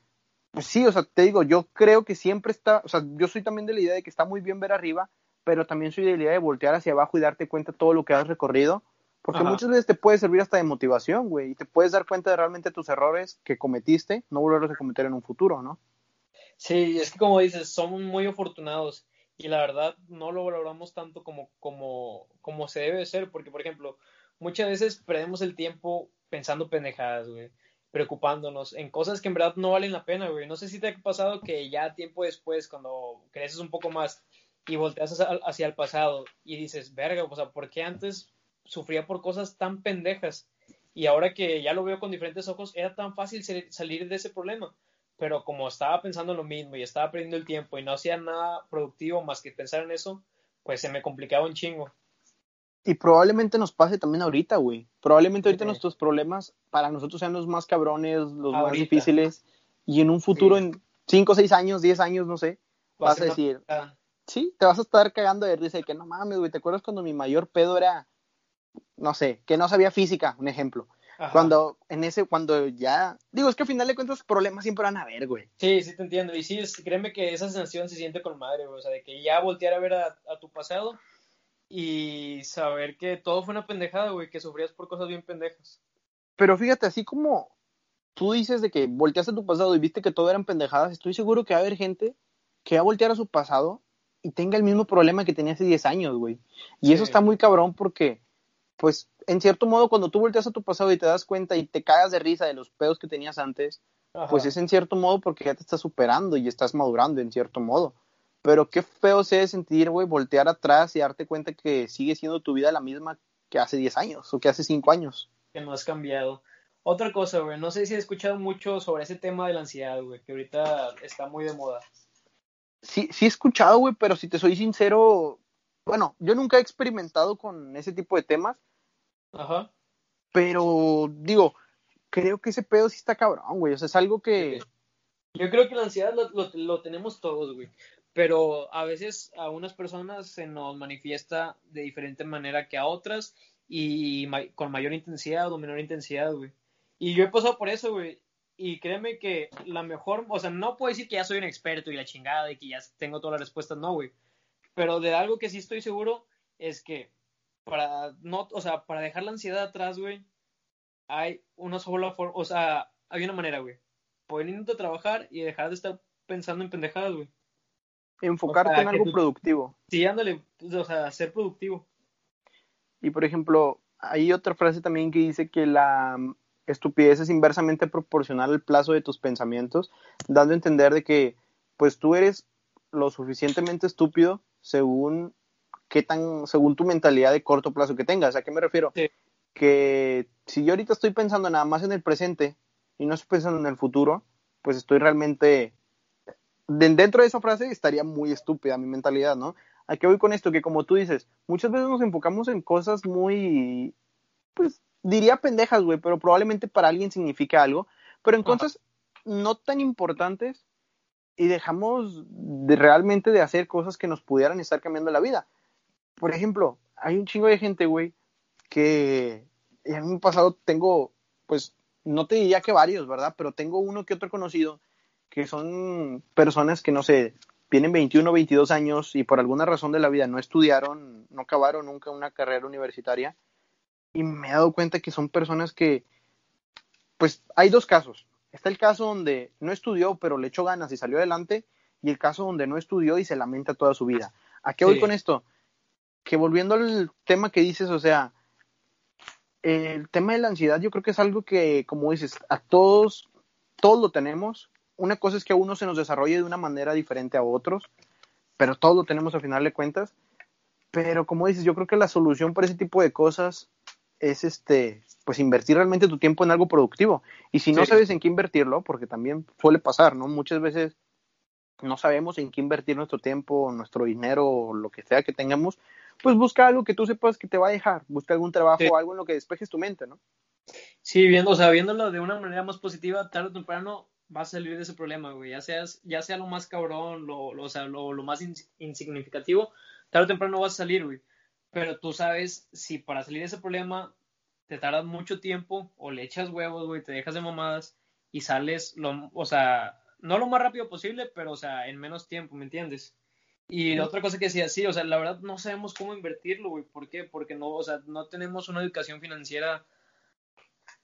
pues sí, o sea, te digo, yo creo que siempre está, o sea, yo soy también de la idea de que está muy bien ver arriba, pero también soy de la idea de voltear hacia abajo y darte cuenta de todo lo que has recorrido porque muchas veces te puede servir hasta de motivación, güey, y te puedes dar cuenta de realmente tus errores que cometiste, no volverlos a cometer en un futuro, ¿no? Sí, es que como dices, somos muy afortunados y la verdad no lo valoramos tanto como, como, como se debe ser, porque por ejemplo, muchas veces perdemos el tiempo pensando pendejadas, güey, preocupándonos en cosas que en verdad no valen la pena, güey. No sé si te ha pasado que ya tiempo después, cuando creces un poco más y volteas hacia el pasado y dices, verga, o sea, ¿por qué antes sufría por cosas tan pendejas. Y ahora que ya lo veo con diferentes ojos, era tan fácil salir de ese problema. Pero como estaba pensando en lo mismo y estaba perdiendo el tiempo y no hacía nada productivo más que pensar en eso, pues se me complicaba un chingo. Y probablemente nos pase también ahorita, güey. Probablemente ahorita nuestros problemas para nosotros sean los más cabrones, los más difíciles. Y en un futuro, en 5, 6 años, 10 años, no sé, vas a decir, sí, te vas a estar cagando de risa de que no mames, güey, ¿te acuerdas cuando mi mayor pedo era no sé, que no sabía física, un ejemplo. Cuando en ese, cuando ya, digo, es que al final de cuentas problemas siempre van a haber, güey. Sí, sí te entiendo. Y sí, créeme que esa sensación se siente con madre, güey. O sea, de que ya voltear a ver a, tu pasado y saber que todo fue una pendejada, güey, que sufrías por cosas bien pendejas. Pero fíjate, así como tú dices de que volteaste a tu pasado y viste que todo eran pendejadas, estoy seguro que va a haber gente que va a voltear a su pasado y tenga el mismo problema que tenía hace 10 años, güey. Y eso está muy cabrón porque pues en cierto modo cuando tú volteas a tu pasado y te das cuenta y te cagas de risa de los pedos que tenías antes, pues es en cierto modo porque ya te estás superando y estás madurando en cierto modo. Pero qué feo se debe sentir, güey, voltear atrás y darte cuenta que sigue siendo tu vida la misma que hace 10 años o que hace 5 años. Que no has cambiado. Otra cosa, güey, no sé si he escuchado mucho sobre ese tema de la ansiedad, güey, que ahorita está muy de moda. Sí, sí he escuchado, güey, pero si te soy sincero, bueno, yo nunca he experimentado con ese tipo de temas, Ajá. Pero, digo, creo que ese pedo sí está cabrón, güey. O sea, es algo que. Yo creo que la ansiedad lo, lo, tenemos todos, güey. Pero a veces a unas personas se nos manifiesta de diferente manera que a otras y con mayor intensidad o menor intensidad, güey. Y yo he pasado por eso, güey. Y créeme que la mejor, o sea, no puedo decir que ya soy un experto y la chingada y que ya tengo todas las respuestas, no, güey. Pero de algo que sí estoy seguro es que para no, o sea, para dejar la ansiedad atrás, güey, hay una sola forma, o sea, hay una manera, güey. Poniéndote a trabajar y dejar de estar pensando en pendejadas, güey. Enfocarte en algo productivo. Sí, ándale, o sea, ser productivo. Y por ejemplo, hay otra frase también que dice que la estupidez es inversamente proporcional al plazo de tus pensamientos, dando a entender de que pues tú eres lo suficientemente estúpido según qué tan, según tu mentalidad de corto plazo que tengas. ¿A qué me refiero? Que si yo ahorita estoy pensando nada más en el presente y no estoy pensando en el futuro, pues estoy realmente dentro de esa frase estaría muy estúpida mi mentalidad, ¿no? ¿A qué voy con esto? Que como tú dices, muchas veces nos enfocamos en cosas muy, pues diría pendejas, güey, pero probablemente para alguien significa algo, pero en cosas no tan importantes y dejamos de realmente de hacer cosas que nos pudieran estar cambiando la vida por ejemplo, hay un chingo de gente, güey, que en un pasado tengo, pues, no te diría que varios, ¿verdad? Pero tengo uno que otro conocido que son personas que, no sé, tienen 21 o 22 años y por alguna razón de la vida no estudiaron, no acabaron nunca una carrera universitaria. Y me he dado cuenta que son personas que, pues, hay dos casos. Está el caso donde no estudió, pero le echó ganas y salió adelante, y el caso donde no estudió y se lamenta toda su vida. ¿A qué voy con esto? Que volviendo al tema que dices, o sea, el tema de la ansiedad yo creo que es algo que, como dices, a todos, todos lo tenemos una cosa es que a uno se nos desarrolle de una manera diferente a otros, pero todo lo tenemos al final de cuentas. Pero como dices, yo creo que la solución para ese tipo de cosas es este, pues invertir realmente tu tiempo en algo productivo. Y si no sabes en qué invertirlo, porque también suele pasar, ¿no? Muchas veces no sabemos en qué invertir nuestro tiempo, nuestro dinero, o lo que sea que tengamos, pues busca algo que tú sepas que te va a dejar, busca algún trabajo, o algo en lo que despejes tu mente, ¿no? Sí, viendo, o sea, viéndolo de una manera más positiva, tarde o temprano vas a salir de ese problema, güey. Ya, seas, ya sea lo más cabrón, lo, lo o sea, lo, lo más insignificativo, tarde o temprano vas a salir, güey. Pero tú sabes si para salir de ese problema te tardas mucho tiempo o le echas huevos, güey, te dejas de mamadas y sales, lo, o sea, no lo más rápido posible, pero, o sea, en menos tiempo, ¿me entiendes? Y otra cosa que decía, sí, o sea, la verdad no sabemos cómo invertirlo, güey. ¿Por qué? Porque no, o sea, no tenemos una educación financiera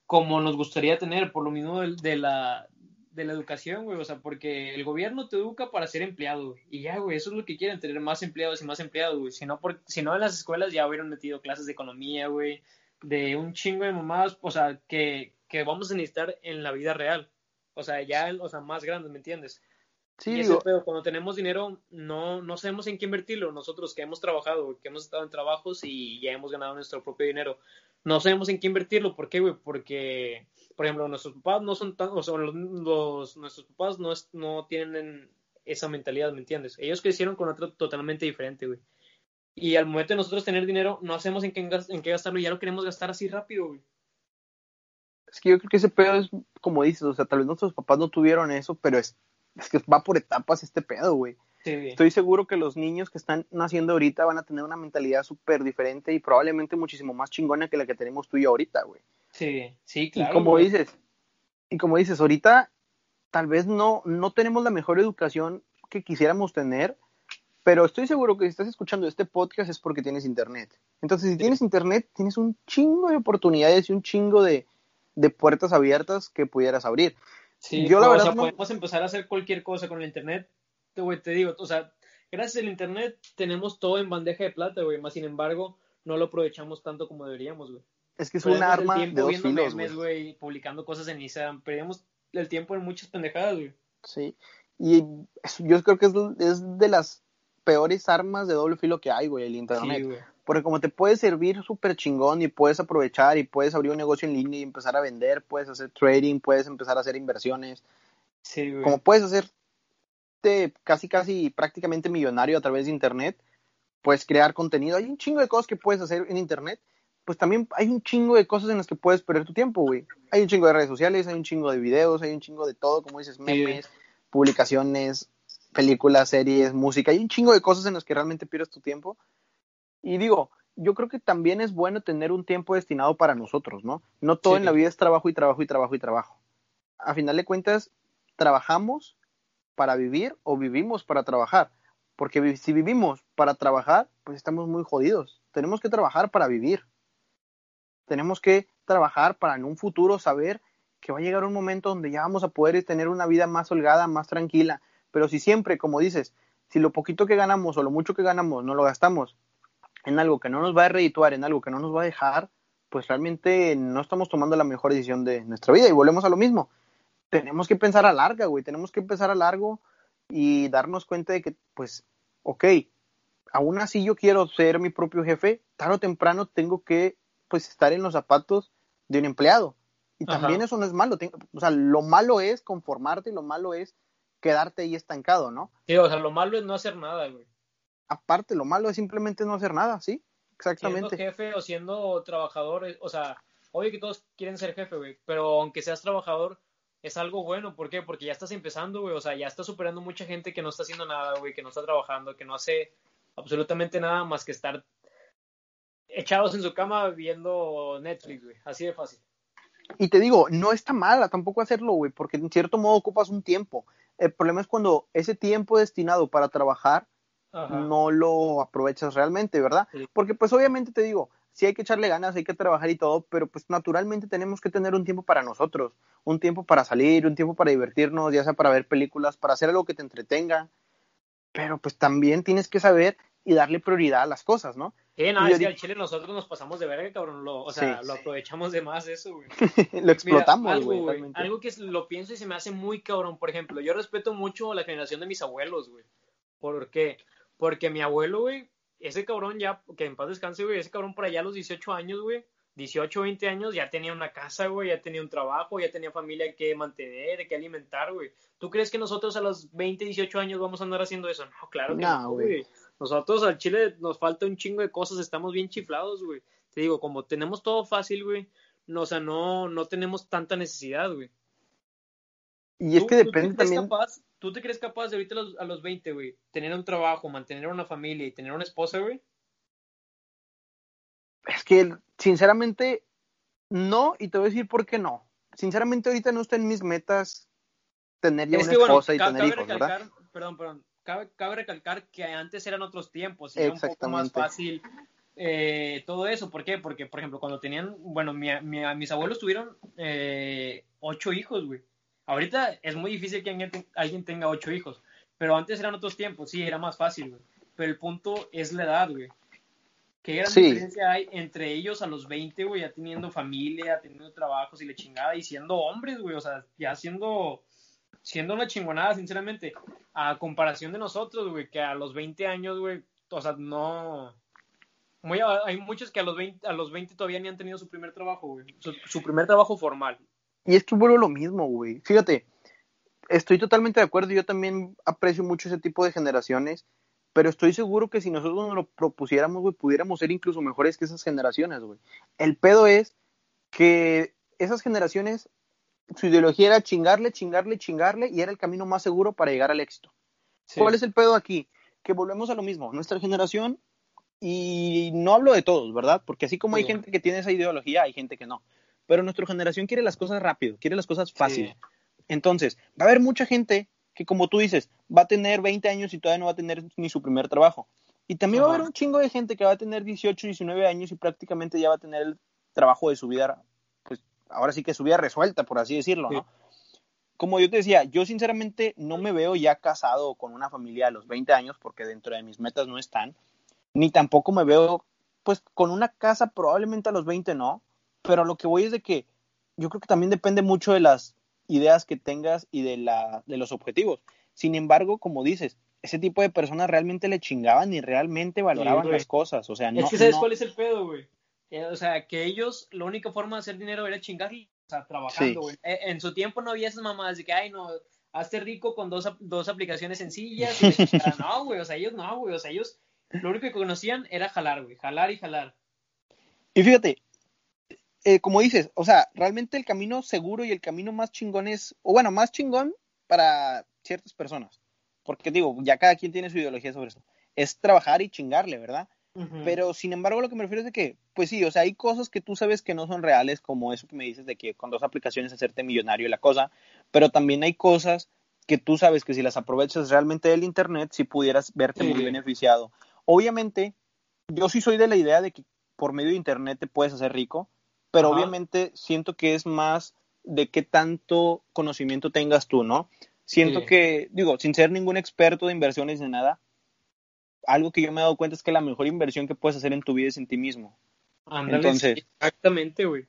como nos gustaría tener, por lo mismo de, la, de la educación, güey. O sea, porque el gobierno te educa para ser empleado, Y ya, güey, eso es lo que quieren, tener más empleados y más empleados, güey. Si no, por, si no en las escuelas ya hubieran metido clases de economía, güey. De un chingo de mamadas, o sea, que, que vamos a necesitar en la vida real. O sea, ya, o sea, más grandes, ¿me entiendes? Sí, y pero cuando tenemos dinero, no, no sabemos en qué invertirlo. Nosotros que hemos trabajado, que hemos estado en trabajos y ya hemos ganado nuestro propio dinero, no sabemos en qué invertirlo. ¿Por qué, güey? Porque, por ejemplo, nuestros papás no son tan, o sea, los, nuestros papás no, no tienen esa mentalidad, ¿me entiendes? Ellos crecieron con otra totalmente diferente, güey. Y al momento de nosotros tener dinero, no sabemos en qué, en qué gastarlo y ya lo queremos gastar así rápido, güey. Es que yo creo que ese pedo es, como dices, o sea, tal vez nuestros papás no tuvieron eso, pero es, es que va por etapas este pedo, güey. Estoy seguro que los niños que están naciendo ahorita van a tener una mentalidad súper diferente y probablemente muchísimo más chingona que la que tenemos tú y yo ahorita, güey. Sí, sí, claro. Y como dices, y como dices, ahorita tal vez no, no tenemos la mejor educación que quisiéramos tener, pero estoy seguro que si estás escuchando este podcast es porque tienes internet. Entonces, si tienes internet, tienes un chingo de oportunidades y un chingo de, de puertas abiertas que pudieras abrir. Sí, yo la verdad o sea, podemos empezar a hacer cualquier cosa con el internet güey, te digo, o sea, gracias al internet tenemos todo en bandeja de plata, güey, más sin embargo, no lo aprovechamos tanto como deberíamos, güey. Es que es un arma de dos viendo memes, güey, publicando cosas en Instagram, perdemos el tiempo en muchas pendejadas, güey. Sí, y yo creo que es, es, de las peores armas de doble filo que hay, güey, el internet. Sí, Porque como te puede servir súper chingón y puedes aprovechar y puedes abrir un negocio en línea y empezar a vender, puedes hacer trading, puedes empezar a hacer inversiones. Sí, güey. Como puedes hacer casi, casi prácticamente millonario a través de Internet, puedes crear contenido. Hay un chingo de cosas que puedes hacer en Internet. Pues también hay un chingo de cosas en las que puedes perder tu tiempo, güey. Hay un chingo de redes sociales, hay un chingo de videos, hay un chingo de todo, como dices, memes, publicaciones, películas, series, música. Hay un chingo de cosas en las que realmente pierdes tu tiempo. Y digo, yo creo que también es bueno tener un tiempo destinado para nosotros, ¿no? No todo en la vida es trabajo y trabajo y trabajo y trabajo. A final de cuentas, trabajamos para vivir o vivimos para trabajar. Porque si vivimos para trabajar, pues estamos muy jodidos. Tenemos que trabajar para vivir. Tenemos que trabajar para en un futuro saber que va a llegar un momento donde ya vamos a poder tener una vida más holgada, más tranquila. Pero si siempre, como dices, si lo poquito que ganamos o lo mucho que ganamos no lo gastamos en algo que no nos va a redituar, en algo que no nos va a dejar, pues realmente no estamos tomando la mejor decisión de nuestra vida. Y volvemos a lo mismo tenemos que pensar a larga, güey, tenemos que empezar a largo y darnos cuenta de que, pues, ok, aún así yo quiero ser mi propio jefe, tarde o temprano tengo que, pues, estar en los zapatos de un empleado. Y también eso no es malo, o sea, lo malo es conformarte y lo malo es quedarte ahí estancado, ¿no? Sí, o sea, lo malo es no hacer nada, güey. Aparte, lo malo es simplemente no hacer nada, ¿sí? Exactamente. Siendo jefe o siendo trabajador, o sea, obvio que todos quieren ser jefe, güey, pero aunque seas trabajador, es algo bueno. ¿Por qué? Porque ya estás empezando, güey. O sea, ya estás superando mucha gente que no está haciendo nada, güey, que no está trabajando, que no hace absolutamente nada más que estar echados en su cama viendo Netflix, güey. Así de fácil. Y te digo, no está mala tampoco hacerlo, güey, porque en cierto modo ocupas un tiempo. El problema es cuando ese tiempo destinado para trabajar no lo aprovechas realmente, ¿verdad? Porque pues obviamente te digo, sí hay que echarle ganas, hay que trabajar y todo, pero pues naturalmente tenemos que tener un tiempo para nosotros, un tiempo para salir, un tiempo para divertirnos, ya sea para ver películas, para hacer algo que te entretenga, pero pues también tienes que saber y darle prioridad a las cosas, ¿no? Eh, no, es que al Chile nosotros nos pasamos de verga, cabrón. Lo, o sea, lo aprovechamos de más eso, güey. lo explotamos, güey. Algo, algo, que lo pienso y se me hace muy cabrón. Por ejemplo, yo respeto mucho la generación de mis abuelos, güey. ¿Por qué? Porque mi abuelo, güey, ese cabrón ya, que en paz descanse, güey, ese cabrón por allá a los 18 años, güey, 18, 20 años, ya tenía una casa, güey, ya tenía un trabajo, ya tenía familia que mantener, que alimentar, güey. ¿Tú crees que nosotros a los 20, 18 años vamos a andar haciendo eso? No, claro que no, güey. Nosotros al Chile nos falta un chingo de cosas, estamos bien chiflados, güey. Te digo, como tenemos todo fácil, güey, no, o sea, no, no tenemos tanta necesidad, güey. Y es que depende también. Capaz, ¿Tú te crees capaz de ahorita a los, a los 20, güey, tener un trabajo, mantener una familia y tener una esposa, güey? Es que, sinceramente, no, y te voy a decir por qué no. Sinceramente, ahorita no está en mis metas tener ya una esposa y tener hijos, ¿verdad? Perdón, perdón cabe, recalcar que antes eran otros tiempos y era un poco más fácil eh, todo eso. ¿Por qué? Porque, por ejemplo, cuando tenían, bueno, mis abuelos tuvieron eh, ocho hijos, güey. Ahorita es muy difícil que alguien, tenga ocho hijos, pero antes eran otros tiempos, sí, era más fácil, güey. Pero el punto es la edad, güey. ¿Qué gran diferencia hay entre ellos a los 20, güey, ya teniendo familia, teniendo trabajos y le chingada y siendo hombres, güey? O sea, ya siendo siendo una chingonada, sinceramente, a comparación de nosotros, güey, que a los 20 años, güey, o sea, no... Muy, hay muchos que a los, 20, a los 20 todavía ni han tenido su primer trabajo, güey, su, primer trabajo formal. Y es que vuelvo lo mismo, güey. Fíjate, estoy totalmente de acuerdo, yo también aprecio mucho ese tipo de generaciones, pero estoy seguro que si nosotros nos lo propusiéramos, güey, pudiéramos ser incluso mejores que esas generaciones, güey. El pedo es que esas generaciones su ideología era chingarle, chingarle, chingarle y era el camino más seguro para llegar al éxito. ¿Cuál es el pedo aquí? Que volvemos a lo mismo. Nuestra generación, y no hablo de todos, ¿verdad? Porque así como hay gente que tiene esa ideología, hay gente que no. Pero nuestra generación quiere las cosas rápido, quiere las cosas fácil. Entonces, va a haber mucha gente que, como tú dices, va a tener 20 años y todavía no va a tener ni su primer trabajo. Y también va a haber un chingo de gente que va a tener 18, 19 años y prácticamente ya va a tener el trabajo de su vida ahora sí que su vida resuelta, por así decirlo, ¿no? Como yo te decía, yo sinceramente no me veo ya casado con una familia a los 20 años, porque dentro de mis metas no están, ni tampoco me veo, pues, con una casa probablemente a los 20 no, pero lo que voy es de que yo creo que también depende mucho de las ideas que tengas y de, la, de los objetivos. Sin embargo, como dices, ese tipo de personas realmente le chingaban y realmente valoraban las cosas. O sea, no. Es que sabes cuál es el pedo, güey. Eh, o sea, que ellos, la única forma de hacer dinero era chingar, o sea, trabajando, güey. Eh, en su tiempo no había esas mamadas de que, ay, no, hazte rico con dos, dos aplicaciones sencillas. no, güey, o sea, ellos no, güey, o sea, ellos lo único que conocían era jalar, güey, jalar y jalar. Y fíjate, eh, como dices, o sea, realmente el camino seguro y el camino más chingón es, o bueno, más chingón para ciertas personas, porque digo, ya cada quien tiene su ideología sobre eso, es trabajar y chingarle, ¿verdad? Pero sin embargo, lo que me refiero es de que, pues sí, o sea, hay cosas que tú sabes que no son reales, como eso que me dices de que con dos aplicaciones hacerte millonario y la cosa, pero también hay cosas que tú sabes que si las aprovechas realmente del Internet, si pudieras verte muy beneficiado. Obviamente, yo sí soy de la idea de que por medio de Internet te puedes hacer rico, pero obviamente siento que es más de qué tanto conocimiento tengas tú, ¿no? Siento que, digo, sin ser ningún experto de inversiones ni nada, algo que yo me he dado cuenta es que la mejor inversión que puedes hacer en tu vida es en ti mismo. entonces, exactamente, güey.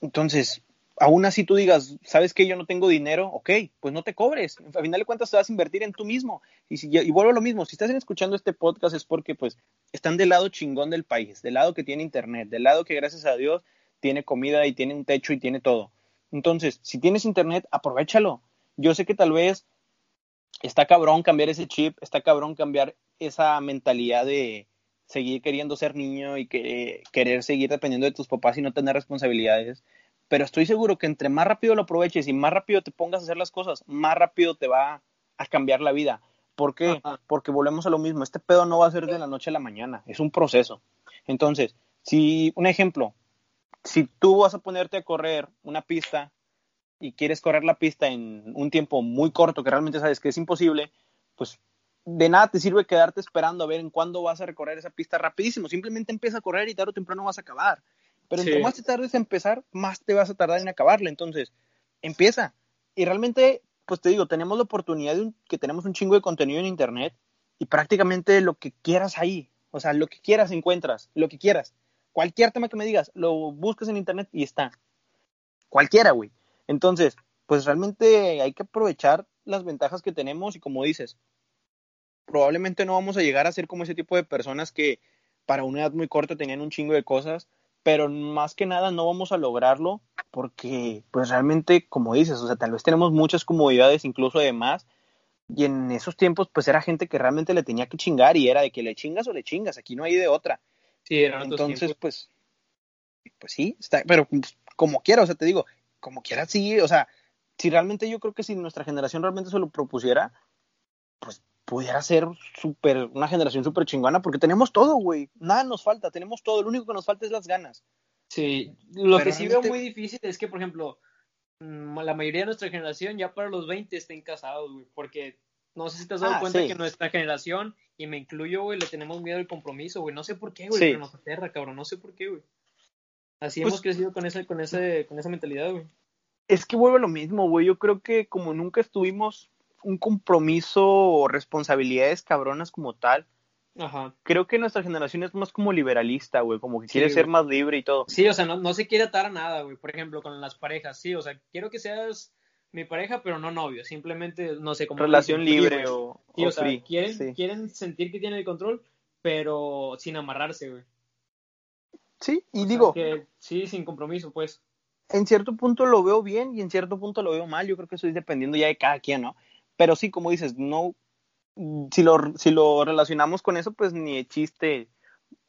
Entonces, aún así tú digas, ¿sabes que yo no tengo dinero? Ok, pues no te cobres. A final de cuentas te vas a invertir en tú mismo. Y, si, y vuelvo a lo mismo, si estás escuchando este podcast es porque pues están del lado chingón del país, del lado que tiene internet, del lado que gracias a Dios tiene comida y tiene un techo y tiene todo. Entonces, si tienes internet, aprovechalo. Yo sé que tal vez está cabrón cambiar ese chip, está cabrón cambiar esa mentalidad de seguir queriendo ser niño y que, querer seguir dependiendo de tus papás y no tener responsabilidades. Pero estoy seguro que entre más rápido lo aproveches y más rápido te pongas a hacer las cosas, más rápido te va a cambiar la vida. ¿Por qué? Porque volvemos a lo mismo. Este pedo no va a ser de la noche a la mañana, es un proceso. Entonces, si, un ejemplo, si tú vas a ponerte a correr una pista y quieres correr la pista en un tiempo muy corto que realmente sabes que es imposible, pues de nada te sirve quedarte esperando a ver en cuándo vas a recorrer esa pista rapidísimo. Simplemente empieza a correr y tarde o temprano vas a acabar. Pero entre más te tardes en empezar, más te vas a tardar en acabarla. Entonces, empieza. Y realmente, pues te digo, tenemos la oportunidad de que tenemos un chingo de contenido en internet y prácticamente lo que quieras ahí. O sea, lo que quieras encuentras, lo que quieras. Cualquier tema que me digas, lo buscas en internet y está. Cualquiera, güey. Entonces, pues realmente hay que aprovechar las ventajas que tenemos y como dices, probablemente no vamos a llegar a ser como ese tipo de personas que para una edad muy corta tenían un chingo de cosas, pero más que nada no vamos a lograrlo porque pues realmente, como dices, o sea, tal vez tenemos muchas comodidades incluso de más y en esos tiempos pues era gente que realmente le tenía que chingar y era de que le chingas o le chingas, aquí no hay de otra. Sí, eran Entonces, pues, pues sí, está, pero pues, como quiera, o sea, te digo, como quiera sí, o sea, si realmente yo creo que si nuestra generación realmente se lo propusiera, pues pudiera ser super, una generación súper chingona, porque tenemos todo, güey. Nada nos falta, tenemos todo. Lo único que nos falta es las ganas. Sí, lo que sí veo muy difícil es que, por ejemplo, mm, la mayoría de nuestra generación ya para los 20 estén casados, güey, porque no sé si te has dado ah, cuenta que nuestra generación, y me incluyo, güey, le tenemos miedo al compromiso, güey. No sé por qué, güey, pero nos aterra, cabrón. No sé por qué, güey. Así pues hemos crecido con esa, con, ese, con esa mentalidad, güey. Es que vuelve lo mismo, güey. Yo creo que como nunca estuvimos un compromiso o responsabilidades cabronas como tal. Ajá. Creo que nuestra generación es más como liberalista, güey, como que quiere ser más libre y todo. Sí, o sea, no, no se quiere atar a nada, güey. Por ejemplo, con las parejas, sí, o sea, quiero que seas mi pareja, pero no novio, simplemente, no sé, como... Relación libre o, sí, o, sea, quieren, quieren sentir que tienen el control, pero sin amarrarse, güey. Sí, y digo... Que, sí, sin compromiso, pues. En cierto punto lo veo bien y en cierto punto lo veo mal, yo creo que eso es dependiendo ya de cada quien, ¿no? Pero sí, como dices, no, si lo, si lo relacionamos con eso, pues ni de chiste,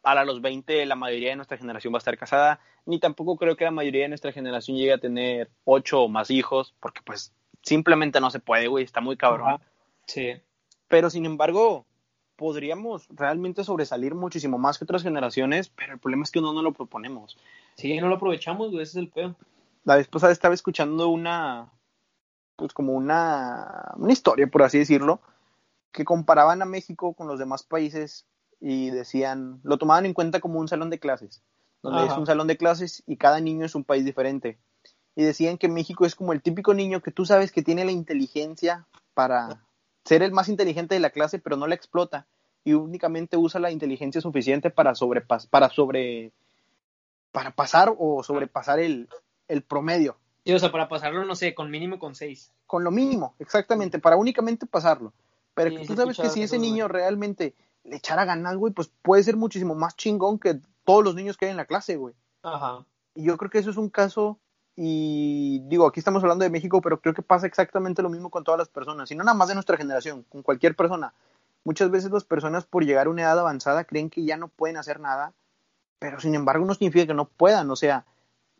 a los 20 la mayoría de nuestra generación va a estar casada, ni tampoco creo que la mayoría de nuestra generación llegue a tener ocho o más hijos, porque pues simplemente no se puede, güey, está muy cabrón. Sí. Pero sin embargo, podríamos realmente sobresalir muchísimo más que otras generaciones, pero el problema es que no lo proponemos. Sí, no lo aprovechamos, güey, ese es el peor. La vez pasada estaba escuchando una, pues como una, una historia, por así decirlo, que comparaban a México con los demás países y decían, lo tomaban en cuenta como un salón de clases, donde es un salón de clases y cada niño es un país diferente. Y decían que México es como el típico niño que tú sabes que tiene la inteligencia para ser el más inteligente de la clase, pero no la explota y únicamente usa la inteligencia suficiente para para sobre para pasar o sobrepasar el, el promedio. Sí, o sea, para pasarlo, no sé, con mínimo con seis. Con lo mínimo, exactamente, para únicamente pasarlo. Pero tú sabes que si ese niño realmente le echara ganas, güey, pues puede ser muchísimo más chingón que todos los niños que hay en la clase, güey. Ajá. Y yo creo que eso es un caso, y digo, aquí estamos hablando de México, pero creo que pasa exactamente lo mismo con todas las personas, y no nada más de nuestra generación, con cualquier persona. Muchas veces las personas por llegar a una edad avanzada creen que ya no pueden hacer nada, pero sin embargo no significa que no puedan, o sea,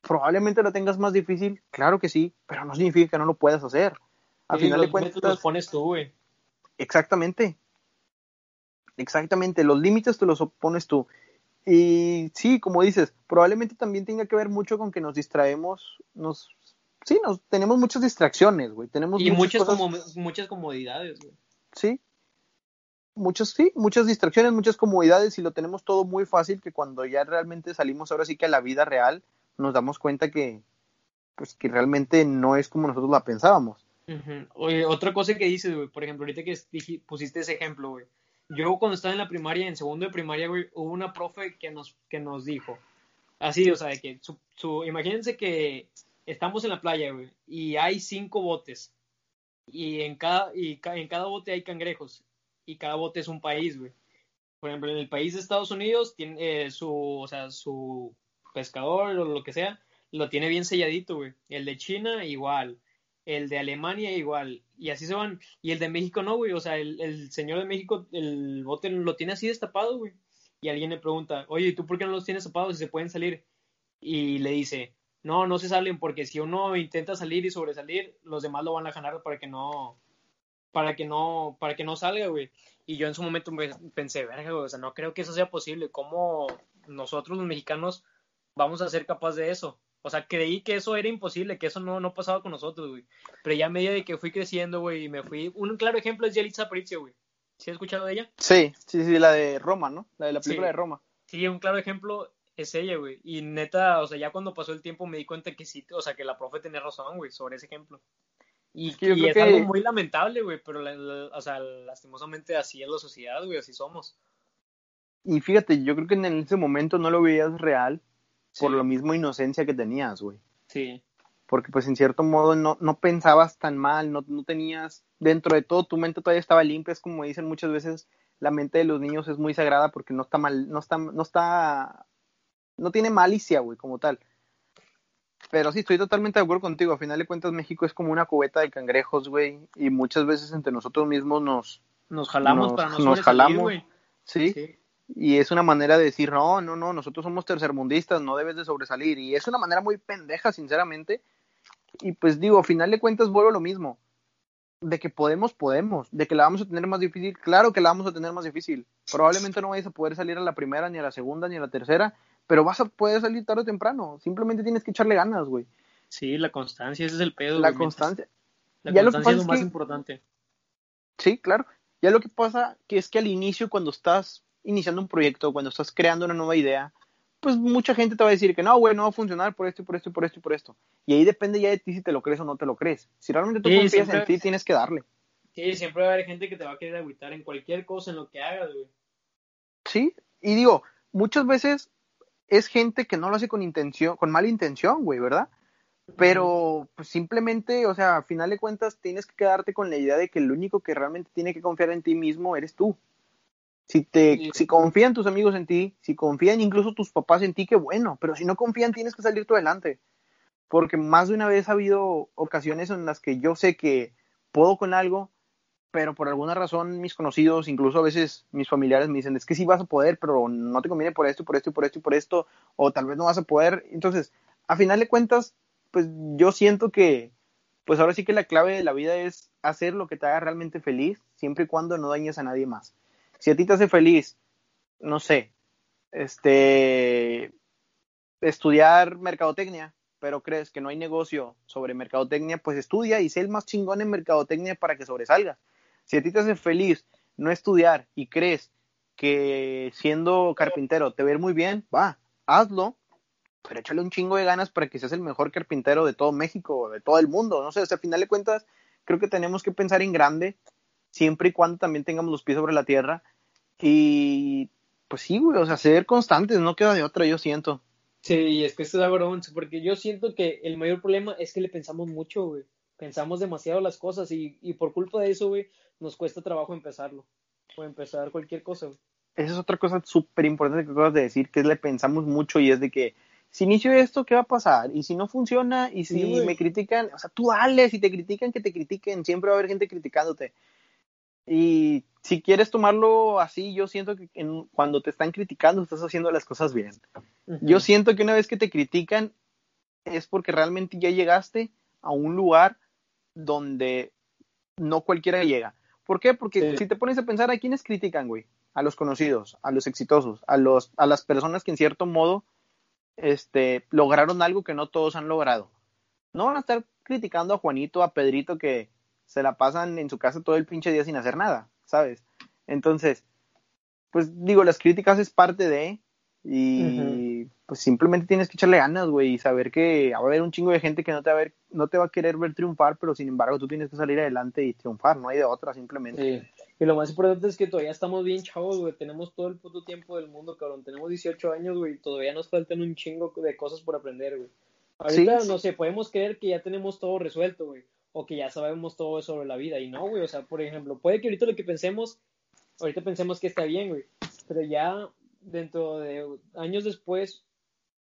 probablemente lo tengas más difícil, claro que sí, pero no significa que no lo puedas hacer. Al final de cuentas los pones tú, güey. Exactamente. Exactamente, los límites te los pones tú. Y sí, como dices, probablemente también tenga que ver mucho con que nos distraemos, nos sí, nos tenemos muchas distracciones, güey. Tenemos y muchas, como, muchas comodidades, güey. Sí. Muchas, sí, muchas distracciones, muchas comodidades y lo tenemos todo muy fácil que cuando ya realmente salimos ahora sí que a la vida real, nos damos cuenta que, pues, que realmente no es como nosotros la pensábamos. Oye, otra cosa que dices, güey, por ejemplo, ahorita que pusiste ese ejemplo, güey. Yo cuando estaba en la primaria, en segundo de primaria, hubo una profe que nos, que nos dijo, así, o sea, que su, su, imagínense que estamos en la playa, y hay cinco botes, y en cada, y en cada bote hay cangrejos, y cada bote es un país, güey. Por ejemplo, en el país de Estados Unidos, tiene eh, su, o sea, su pescador o lo que sea, lo tiene bien selladito, güey. El de China, igual. El de Alemania, igual. Y así se van. Y el de México no, güey. O sea, el, señor de México, el bote lo tiene así destapado, güey. Y alguien le pregunta, oye, ¿y tú por qué no los tienes tapados si se pueden salir? Y le dice, no, no se salen porque si uno intenta salir y sobresalir, los demás lo van a ganar para que no, para que no, para que no salga, güey. Y yo en su momento pensé, verga, o sea, no creo que eso sea posible. ¿Cómo nosotros los mexicanos vamos a ser capaces de eso. O sea, creí que eso era imposible, que eso no, no pasaba con nosotros, güey. Pero ya a medida de que fui creciendo, güey, y me fui... Un claro ejemplo es Yelitza Aparicio, güey. ¿Sí has escuchado de ella? Sí, sí, sí, la de Roma, ¿no? La de la película de Roma. Sí, un claro ejemplo es ella, güey. Y neta, o sea, ya cuando pasó el tiempo me di cuenta que sí, o sea, que la profe tenía razón, güey, sobre ese ejemplo. Y, es, algo muy lamentable, güey, pero, o sea, lastimosamente así es la sociedad, güey, así somos. Y fíjate, yo creo que en ese momento no lo veías real por Sí. lo mismo inocencia que tenías, güey. Sí, Porque pues en cierto modo no, no pensabas tan mal, no, no tenías, dentro de todo tu mente todavía estaba limpia, es como dicen muchas veces, la mente de los niños es muy sagrada porque no está mal, no está, no está, no tiene malicia, güey, como tal. Pero sí, estoy totalmente de acuerdo contigo. A final de cuentas, México es como una cubeta de cangrejos, güey. Y muchas veces entre nosotros mismos nos. nos jalamos Nos- para no nos jalamos. güey. Sí. Sí. Y es una manera de decir, no, no, no, nosotros somos tercermundistas, no debes de sobresalir. Y es una manera muy pendeja, sinceramente. Y pues digo, a final de cuentas, vuelvo a lo mismo. De que podemos, podemos. De que la vamos a tener más difícil, claro que la vamos a tener más difícil. Probablemente no vayas a poder salir a la primera, ni a la segunda, ni a la tercera. Pero vas a poder salir tarde o temprano. Simplemente tienes que echarle ganas, güey. Sí, la constancia, ese es el pedo. La güey. constancia. La Ya lo constancia pasa es lo más que- importante. Sí, claro. Ya lo que pasa que es que al inicio, cuando estás iniciando un proyecto, cuando estás creando una nueva idea, pues mucha gente te va a decir que no, güey, no va a funcionar por esto y por esto y por esto y por esto. Y ahí depende ya de ti si te lo crees o no te lo crees. Si realmente tú Sí, confías siempre- en ti, tienes que darle. Sí, siempre va a haber gente que te va a querer agüitar en cualquier cosa, en lo que hagas, güey. Sí, y digo, muchas veces es gente que no lo hace con intención, con mala intención, güey, ¿verdad? Pero pues, simplemente, o sea, a final de cuentas tienes que quedarte con la idea de que el único que realmente tiene que confiar en ti mismo eres tú. Si te, Sí. si confían tus amigos en ti, si confían incluso tus papás en ti, qué bueno. Pero si no confían, tienes que salir tú adelante. Porque más de una vez ha habido ocasiones en las que yo sé que puedo con algo, pero por alguna razón mis conocidos, incluso a veces mis familiares me dicen, es que sí vas a poder, pero no te conviene por esto, por esto, y por esto y por esto, o tal vez no vas a poder. Entonces, a final de cuentas, pues yo siento que, pues ahora sí que la clave de la vida es hacer lo que te haga realmente feliz, siempre y cuando no dañes a nadie más. Si a ti te hace feliz, no sé, este, estudiar mercadotecnia, pero crees que no hay negocio sobre mercadotecnia, pues estudia y sé el más chingón en mercadotecnia para que sobresalgas. Si a ti te hace feliz no estudiar y crees que siendo carpintero te ir muy bien, va, hazlo, pero échale un chingo de ganas para que seas el mejor carpintero de todo México, de todo el mundo. No sé, o sea, al final de cuentas, creo que tenemos que pensar en grande, siempre y cuando también tengamos los pies sobre la tierra. Y pues sí, güey, o sea, ser constantes, no queda de otra, yo siento. Sí, y es que esto es algo porque yo siento que el mayor problema es que le pensamos mucho, güey. Pensamos demasiado las cosas y, y por culpa de eso, güey, nos cuesta trabajo empezarlo. O empezar cualquier cosa, güey. Esa es otra cosa súper importante que acabas de decir, que es le pensamos mucho y es de que si inicio esto, ¿qué va a pasar? Y si no funciona, y si Sí, me critican, o sea, tú dale, si te critican, que te critiquen, siempre va a haber gente criticándote. Y si quieres tomarlo así, yo siento que en- cuando te están criticando, estás haciendo las cosas bien. Yo siento que una vez que te critican, es porque realmente ya llegaste a un lugar donde no cualquiera llega. ¿Por qué? Porque Sí. si te pones a pensar, ¿a quiénes critican, güey? A los conocidos, a los exitosos, a, los, a las personas que en cierto modo este, lograron algo que no todos han logrado. No van a estar criticando a Juanito, a Pedrito, que se la pasan en su casa todo el pinche día sin hacer nada, ¿sabes? Entonces, pues digo, las críticas es parte de, y pues simplemente tienes que echarle ganas, güey, y saber que va a haber un chingo de gente que no te va a ver, no te va a querer ver triunfar, pero sin embargo tú tienes que salir adelante y triunfar, no hay de otra, simplemente. Sí. Y lo más importante es que todavía estamos bien chavos, güey. Tenemos todo el puto tiempo del mundo, cabrón. Tenemos 18 años, güey. y Todavía nos faltan un chingo de cosas por aprender, güey. Ahorita, Sí. no sé, podemos creer que ya tenemos todo resuelto, güey. O que ya sabemos todo sobre la vida. Y no, güey. O sea, por ejemplo, puede que ahorita lo que pensemos, ahorita pensemos que está bien, güey. Pero ya dentro de años después,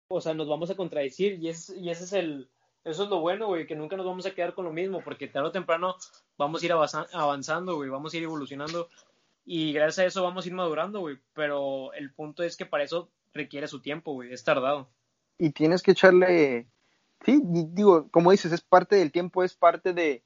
o sea, nos vamos a contradecir. Y, es, y ese es el. Eso es lo bueno, güey, que nunca nos vamos a quedar con lo mismo, porque tarde o temprano vamos a ir avanza- avanzando, güey, vamos a ir evolucionando y gracias a eso vamos a ir madurando, güey, pero el punto es que para eso requiere su tiempo, güey, es tardado. y tienes que echarle, sí, digo, como dices, es parte del tiempo, es parte de,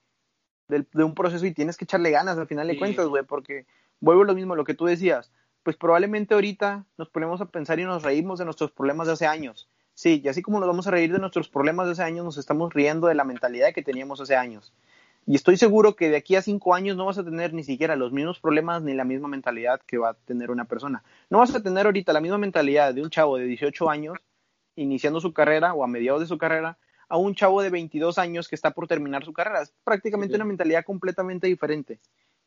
de un proceso y tienes que echarle ganas al final de Sí. cuentas, güey, porque vuelvo a lo mismo, lo que tú decías, pues probablemente ahorita nos ponemos a pensar y nos reímos de nuestros problemas de hace años. Sí, y así como nos vamos a reír de nuestros problemas de hace años, nos estamos riendo de la mentalidad que teníamos hace años. Y estoy seguro que de aquí a cinco años no vas a tener ni siquiera los mismos problemas ni la misma mentalidad que va a tener una persona. No vas a tener ahorita la misma mentalidad de un chavo de 18 años iniciando su carrera o a mediados de su carrera a un chavo de 22 años que está por terminar su carrera. Es prácticamente Sí. una mentalidad completamente diferente.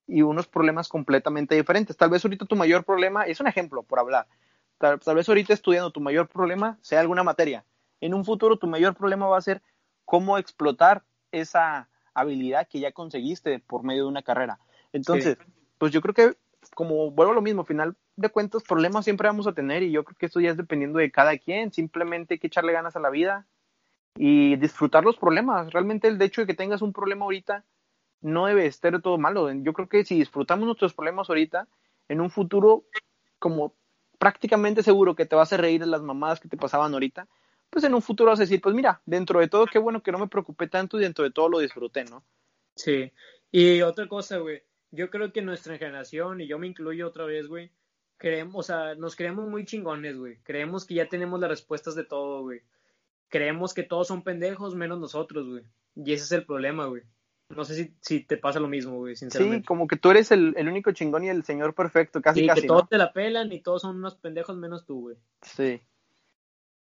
y unos problemas completamente diferentes. Tal vez ahorita tu mayor problema, es un ejemplo por hablar, tal, tal vez ahorita estudiando tu mayor problema sea alguna materia. En un futuro tu mayor problema va a ser cómo explotar esa habilidad que ya conseguiste por medio de una carrera. Entonces, sí. pues yo creo que, como vuelvo a lo mismo, al final de cuentas, problemas siempre vamos a tener y yo creo que esto ya es dependiendo de cada quien. Simplemente hay que echarle ganas a la vida y disfrutar los problemas. Realmente el hecho de que tengas un problema ahorita no debe estar todo malo. Yo creo que si disfrutamos nuestros problemas ahorita, en un futuro, como prácticamente seguro que te vas a reír de las mamadas que te pasaban ahorita, pues en un futuro vas a decir, pues mira, dentro de todo, qué bueno que no me preocupé tanto y dentro de todo lo disfruté, ¿no? Sí. Y otra cosa, güey, yo creo que nuestra generación, y yo me incluyo otra vez, güey, creemos, o sea, nos creemos muy chingones, güey. Creemos que ya tenemos las respuestas de todo, güey. Creemos que todos son pendejos menos nosotros, güey. Y ese es el problema, güey. No sé si, si te pasa lo mismo, güey, sinceramente. Sí, como que tú eres el, el, único chingón y el señor perfecto, casi, sí, casi. que todos te la pelan y todos son unos pendejos menos tú, güey. Sí.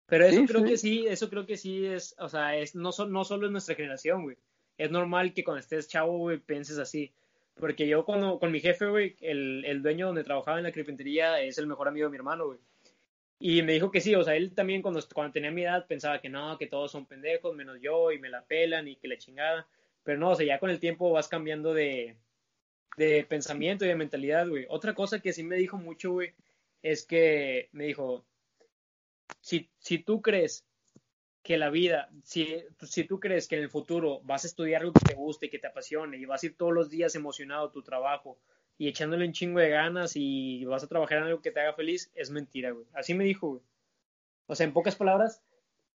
Pero eso Sí, creo sí. que sí, eso creo que sí es, o sea, es, no, so- no solo es nuestra generación, güey. Es normal que cuando estés chavo, güey, pienses así. Porque yo cuando, con mi jefe, güey, el, el dueño donde trabajaba en la carpintería es el mejor amigo de mi hermano, güey. Y me dijo que sí, o sea, él también cuando, cuando tenía mi edad pensaba que no, que todos son pendejos, menos yo, y me la pelan y que la chingada. Pero no, o sea, ya con el tiempo vas cambiando de, de pensamiento y de mentalidad, güey. Otra cosa que sí me dijo mucho, güey, es que me dijo, si, si tú crees que la vida, si, si tú crees que en el futuro vas a estudiar algo que te guste y que te apasione y vas a ir todos los días emocionado a tu trabajo y echándole un chingo de ganas y vas a trabajar en algo que te haga feliz, es mentira, güey. Así me dijo, güey. O sea, en pocas palabras,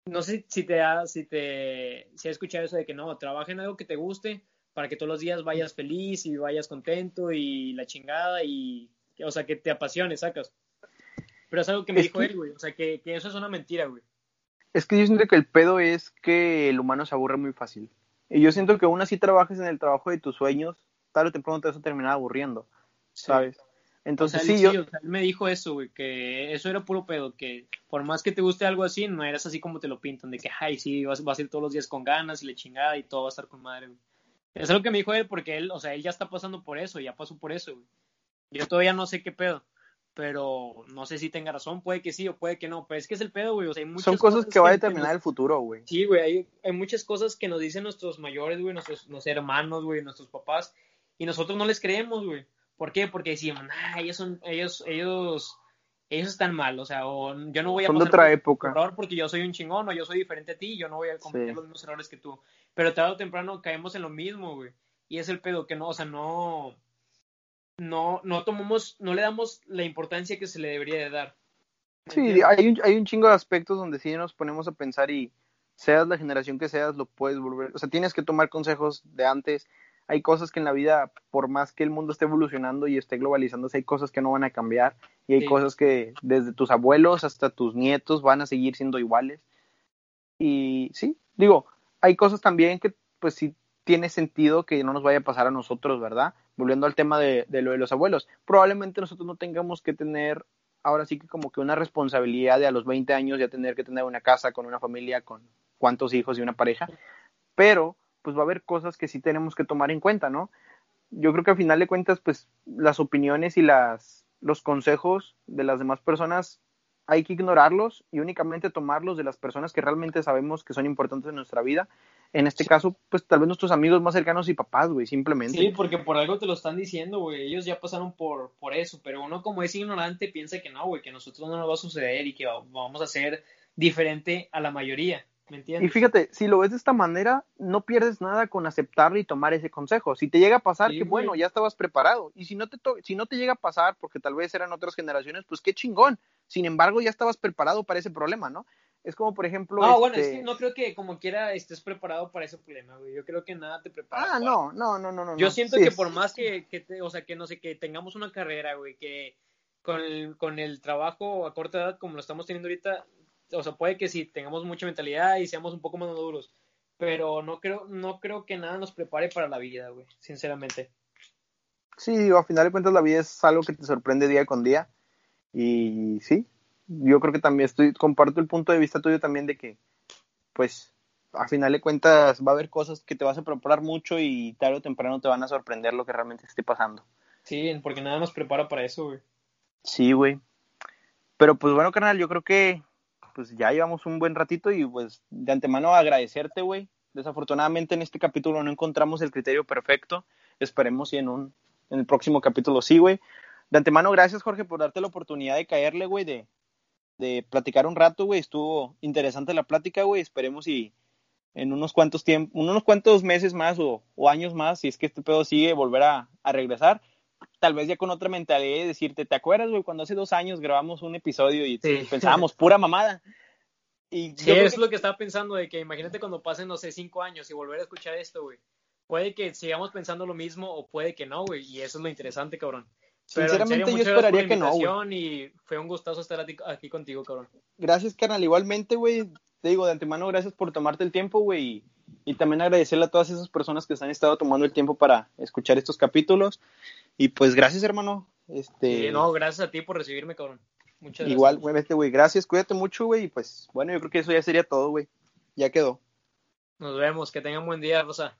no sé si te ha, si te, si has escuchado eso de que no, trabaja en algo que te guste para que todos los días vayas feliz y vayas contento y la chingada y, o sea, que te apasione, sacas. Pero es algo que me dijo él, güey. O sea, que, que eso es una mentira, güey. Es que yo siento que el pedo es que el humano se aburre muy fácil. Y yo siento que aún así trabajes en el trabajo de tus sueños, tarde o temprano te vas a terminar aburriendo, ¿sabes? Entonces o sea, sí, yo... o sea, él me dijo eso, güey, que eso era puro pedo, que por más que te guste algo así, no eras así como te lo pintan, de que, ay, sí, vas, vas a ir todos los días con ganas y la chingada y todo va a estar con madre, güey. Es algo que me dijo él porque él, o sea, él ya está pasando por eso, ya pasó por eso, güey. Yo todavía no sé qué pedo, pero no sé si tenga razón, puede que sí o puede que no, pero es que es el pedo, güey, o sea, hay muchas Son cosas que va a nos- determinar el futuro, güey. Sí, güey, hay, hay muchas cosas que nos dicen nuestros mayores, güey, nuestros, nuestros hermanos, güey, nuestros papás, y nosotros no les creemos, güey. ¿Por qué? Porque decimos, ah, ellos son, ellos, ellos, ellos están mal, o sea, o yo no voy a Son de pasar otra por época. error porque yo soy un chingón o yo soy diferente a ti, yo no voy a cometer Sí. los mismos errores que tú. Pero tarde o temprano caemos en lo mismo, güey. Y es el pedo que no, o sea, no, no, no tomamos, no le damos la importancia que se le debería de dar. ¿Me Sí, hay un, hay un chingo de aspectos donde sí nos ponemos a pensar y seas la generación que seas, lo puedes volver. O sea, tienes que tomar consejos de antes. Hay cosas que en la vida, por más que el mundo esté evolucionando y esté globalizándose, hay cosas que no van a cambiar. Y hay Sí. cosas que desde tus abuelos hasta tus nietos van a seguir siendo iguales. Y sí, digo, hay cosas también que pues sí tiene sentido que no nos vaya a pasar a nosotros, ¿verdad? Volviendo al tema de, de lo de los abuelos. Probablemente nosotros no tengamos que tener ahora sí que como que una responsabilidad de a los 20 años ya tener que tener una casa con una familia, con cuántos hijos y una pareja, pero pues va a haber cosas que sí tenemos que tomar en cuenta, ¿no? Yo creo que al final de cuentas, pues las opiniones y las, los consejos de las demás personas hay que ignorarlos y únicamente tomarlos de las personas que realmente sabemos que son importantes en nuestra vida. En este caso, pues tal vez nuestros amigos más cercanos y papás, güey, simplemente. Sí, porque por algo te lo están diciendo, güey. Ellos ya pasaron por, por eso, pero uno como es ignorante piensa que no, güey, que a nosotros no nos va a suceder y que va- vamos a ser diferente a la mayoría, ¿me Y entiendes? fíjate, si lo ves de esta manera, no pierdes nada con aceptarlo y tomar ese consejo. Si te llega a pasar, Sí, que bueno, ya estabas preparado. Y si no te si no te llega a pasar, porque tal vez eran otras generaciones, pues qué chingón. Sin embargo, ya estabas preparado para ese problema, ¿no? Es como, por ejemplo. No, bueno, es este- que no creo que como quiera estés preparado para ese problema, güey. Yo creo que nada te prepara. Ah, no, no, no, no, no. Yo siento Sí, que por más que, que te- o sea, que no sé, que tengamos una carrera, güey, que con el, con el trabajo a corta edad como lo estamos teniendo ahorita, o sea, puede que sí tengamos mucha mentalidad y seamos un poco más maduros, pero no creo, no creo que nada nos prepare para la vida, güey, sinceramente. Sí, digo, a final de cuentas la vida es algo que te sorprende día con día. Y sí, yo creo que también estoy, comparto el punto de vista tuyo también de que, pues, a final de cuentas va a haber cosas que te vas a preparar mucho y tarde o temprano te van a sorprender lo que realmente esté pasando. Sí, porque nada nos prepara para eso, güey. Sí, güey. Pero pues bueno, carnal, yo creo que pues ya llevamos un buen ratito y pues de antemano agradecerte, güey. Desafortunadamente en este capítulo no encontramos el criterio perfecto. Esperemos y en un en el próximo capítulo sí, güey. De antemano, gracias, Jorge, por darte la oportunidad de caerle, güey, de, de platicar un rato, güey. Estuvo interesante la plática, güey. Esperemos y en unos cuantos tiempos, unos cuantos meses más o, años más, si es que este pedo sigue, volver a, regresar. Tal vez ya con otra mentalidad de decirte, ¿te acuerdas, güey? Cuando hace dos años grabamos un episodio y pensábamos pura mamada. Y sí, es lo que estaba pensando, de que imagínate cuando pasen, no sé, cinco años y volver a escuchar esto, güey. Puede que sigamos pensando lo mismo o puede que no, güey. Y eso es lo interesante, cabrón. Sinceramente, yo esperaría que no. Y fue un gustazo estar aquí contigo, cabrón. Gracias, carnal. Igualmente, güey. Te digo de antemano, gracias por tomarte el tiempo, güey. Y, también agradecerle a todas esas personas que se han estado tomando el tiempo para escuchar estos capítulos. Y pues gracias, hermano. Este... no, gracias a ti por recibirme, cabrón. Muchas gracias. Igual, güey, güey. Gracias, cuídate mucho, güey. Y pues, bueno, yo creo que eso ya sería todo, güey. Ya quedó. Nos vemos. Que tengan buen día, Rosa.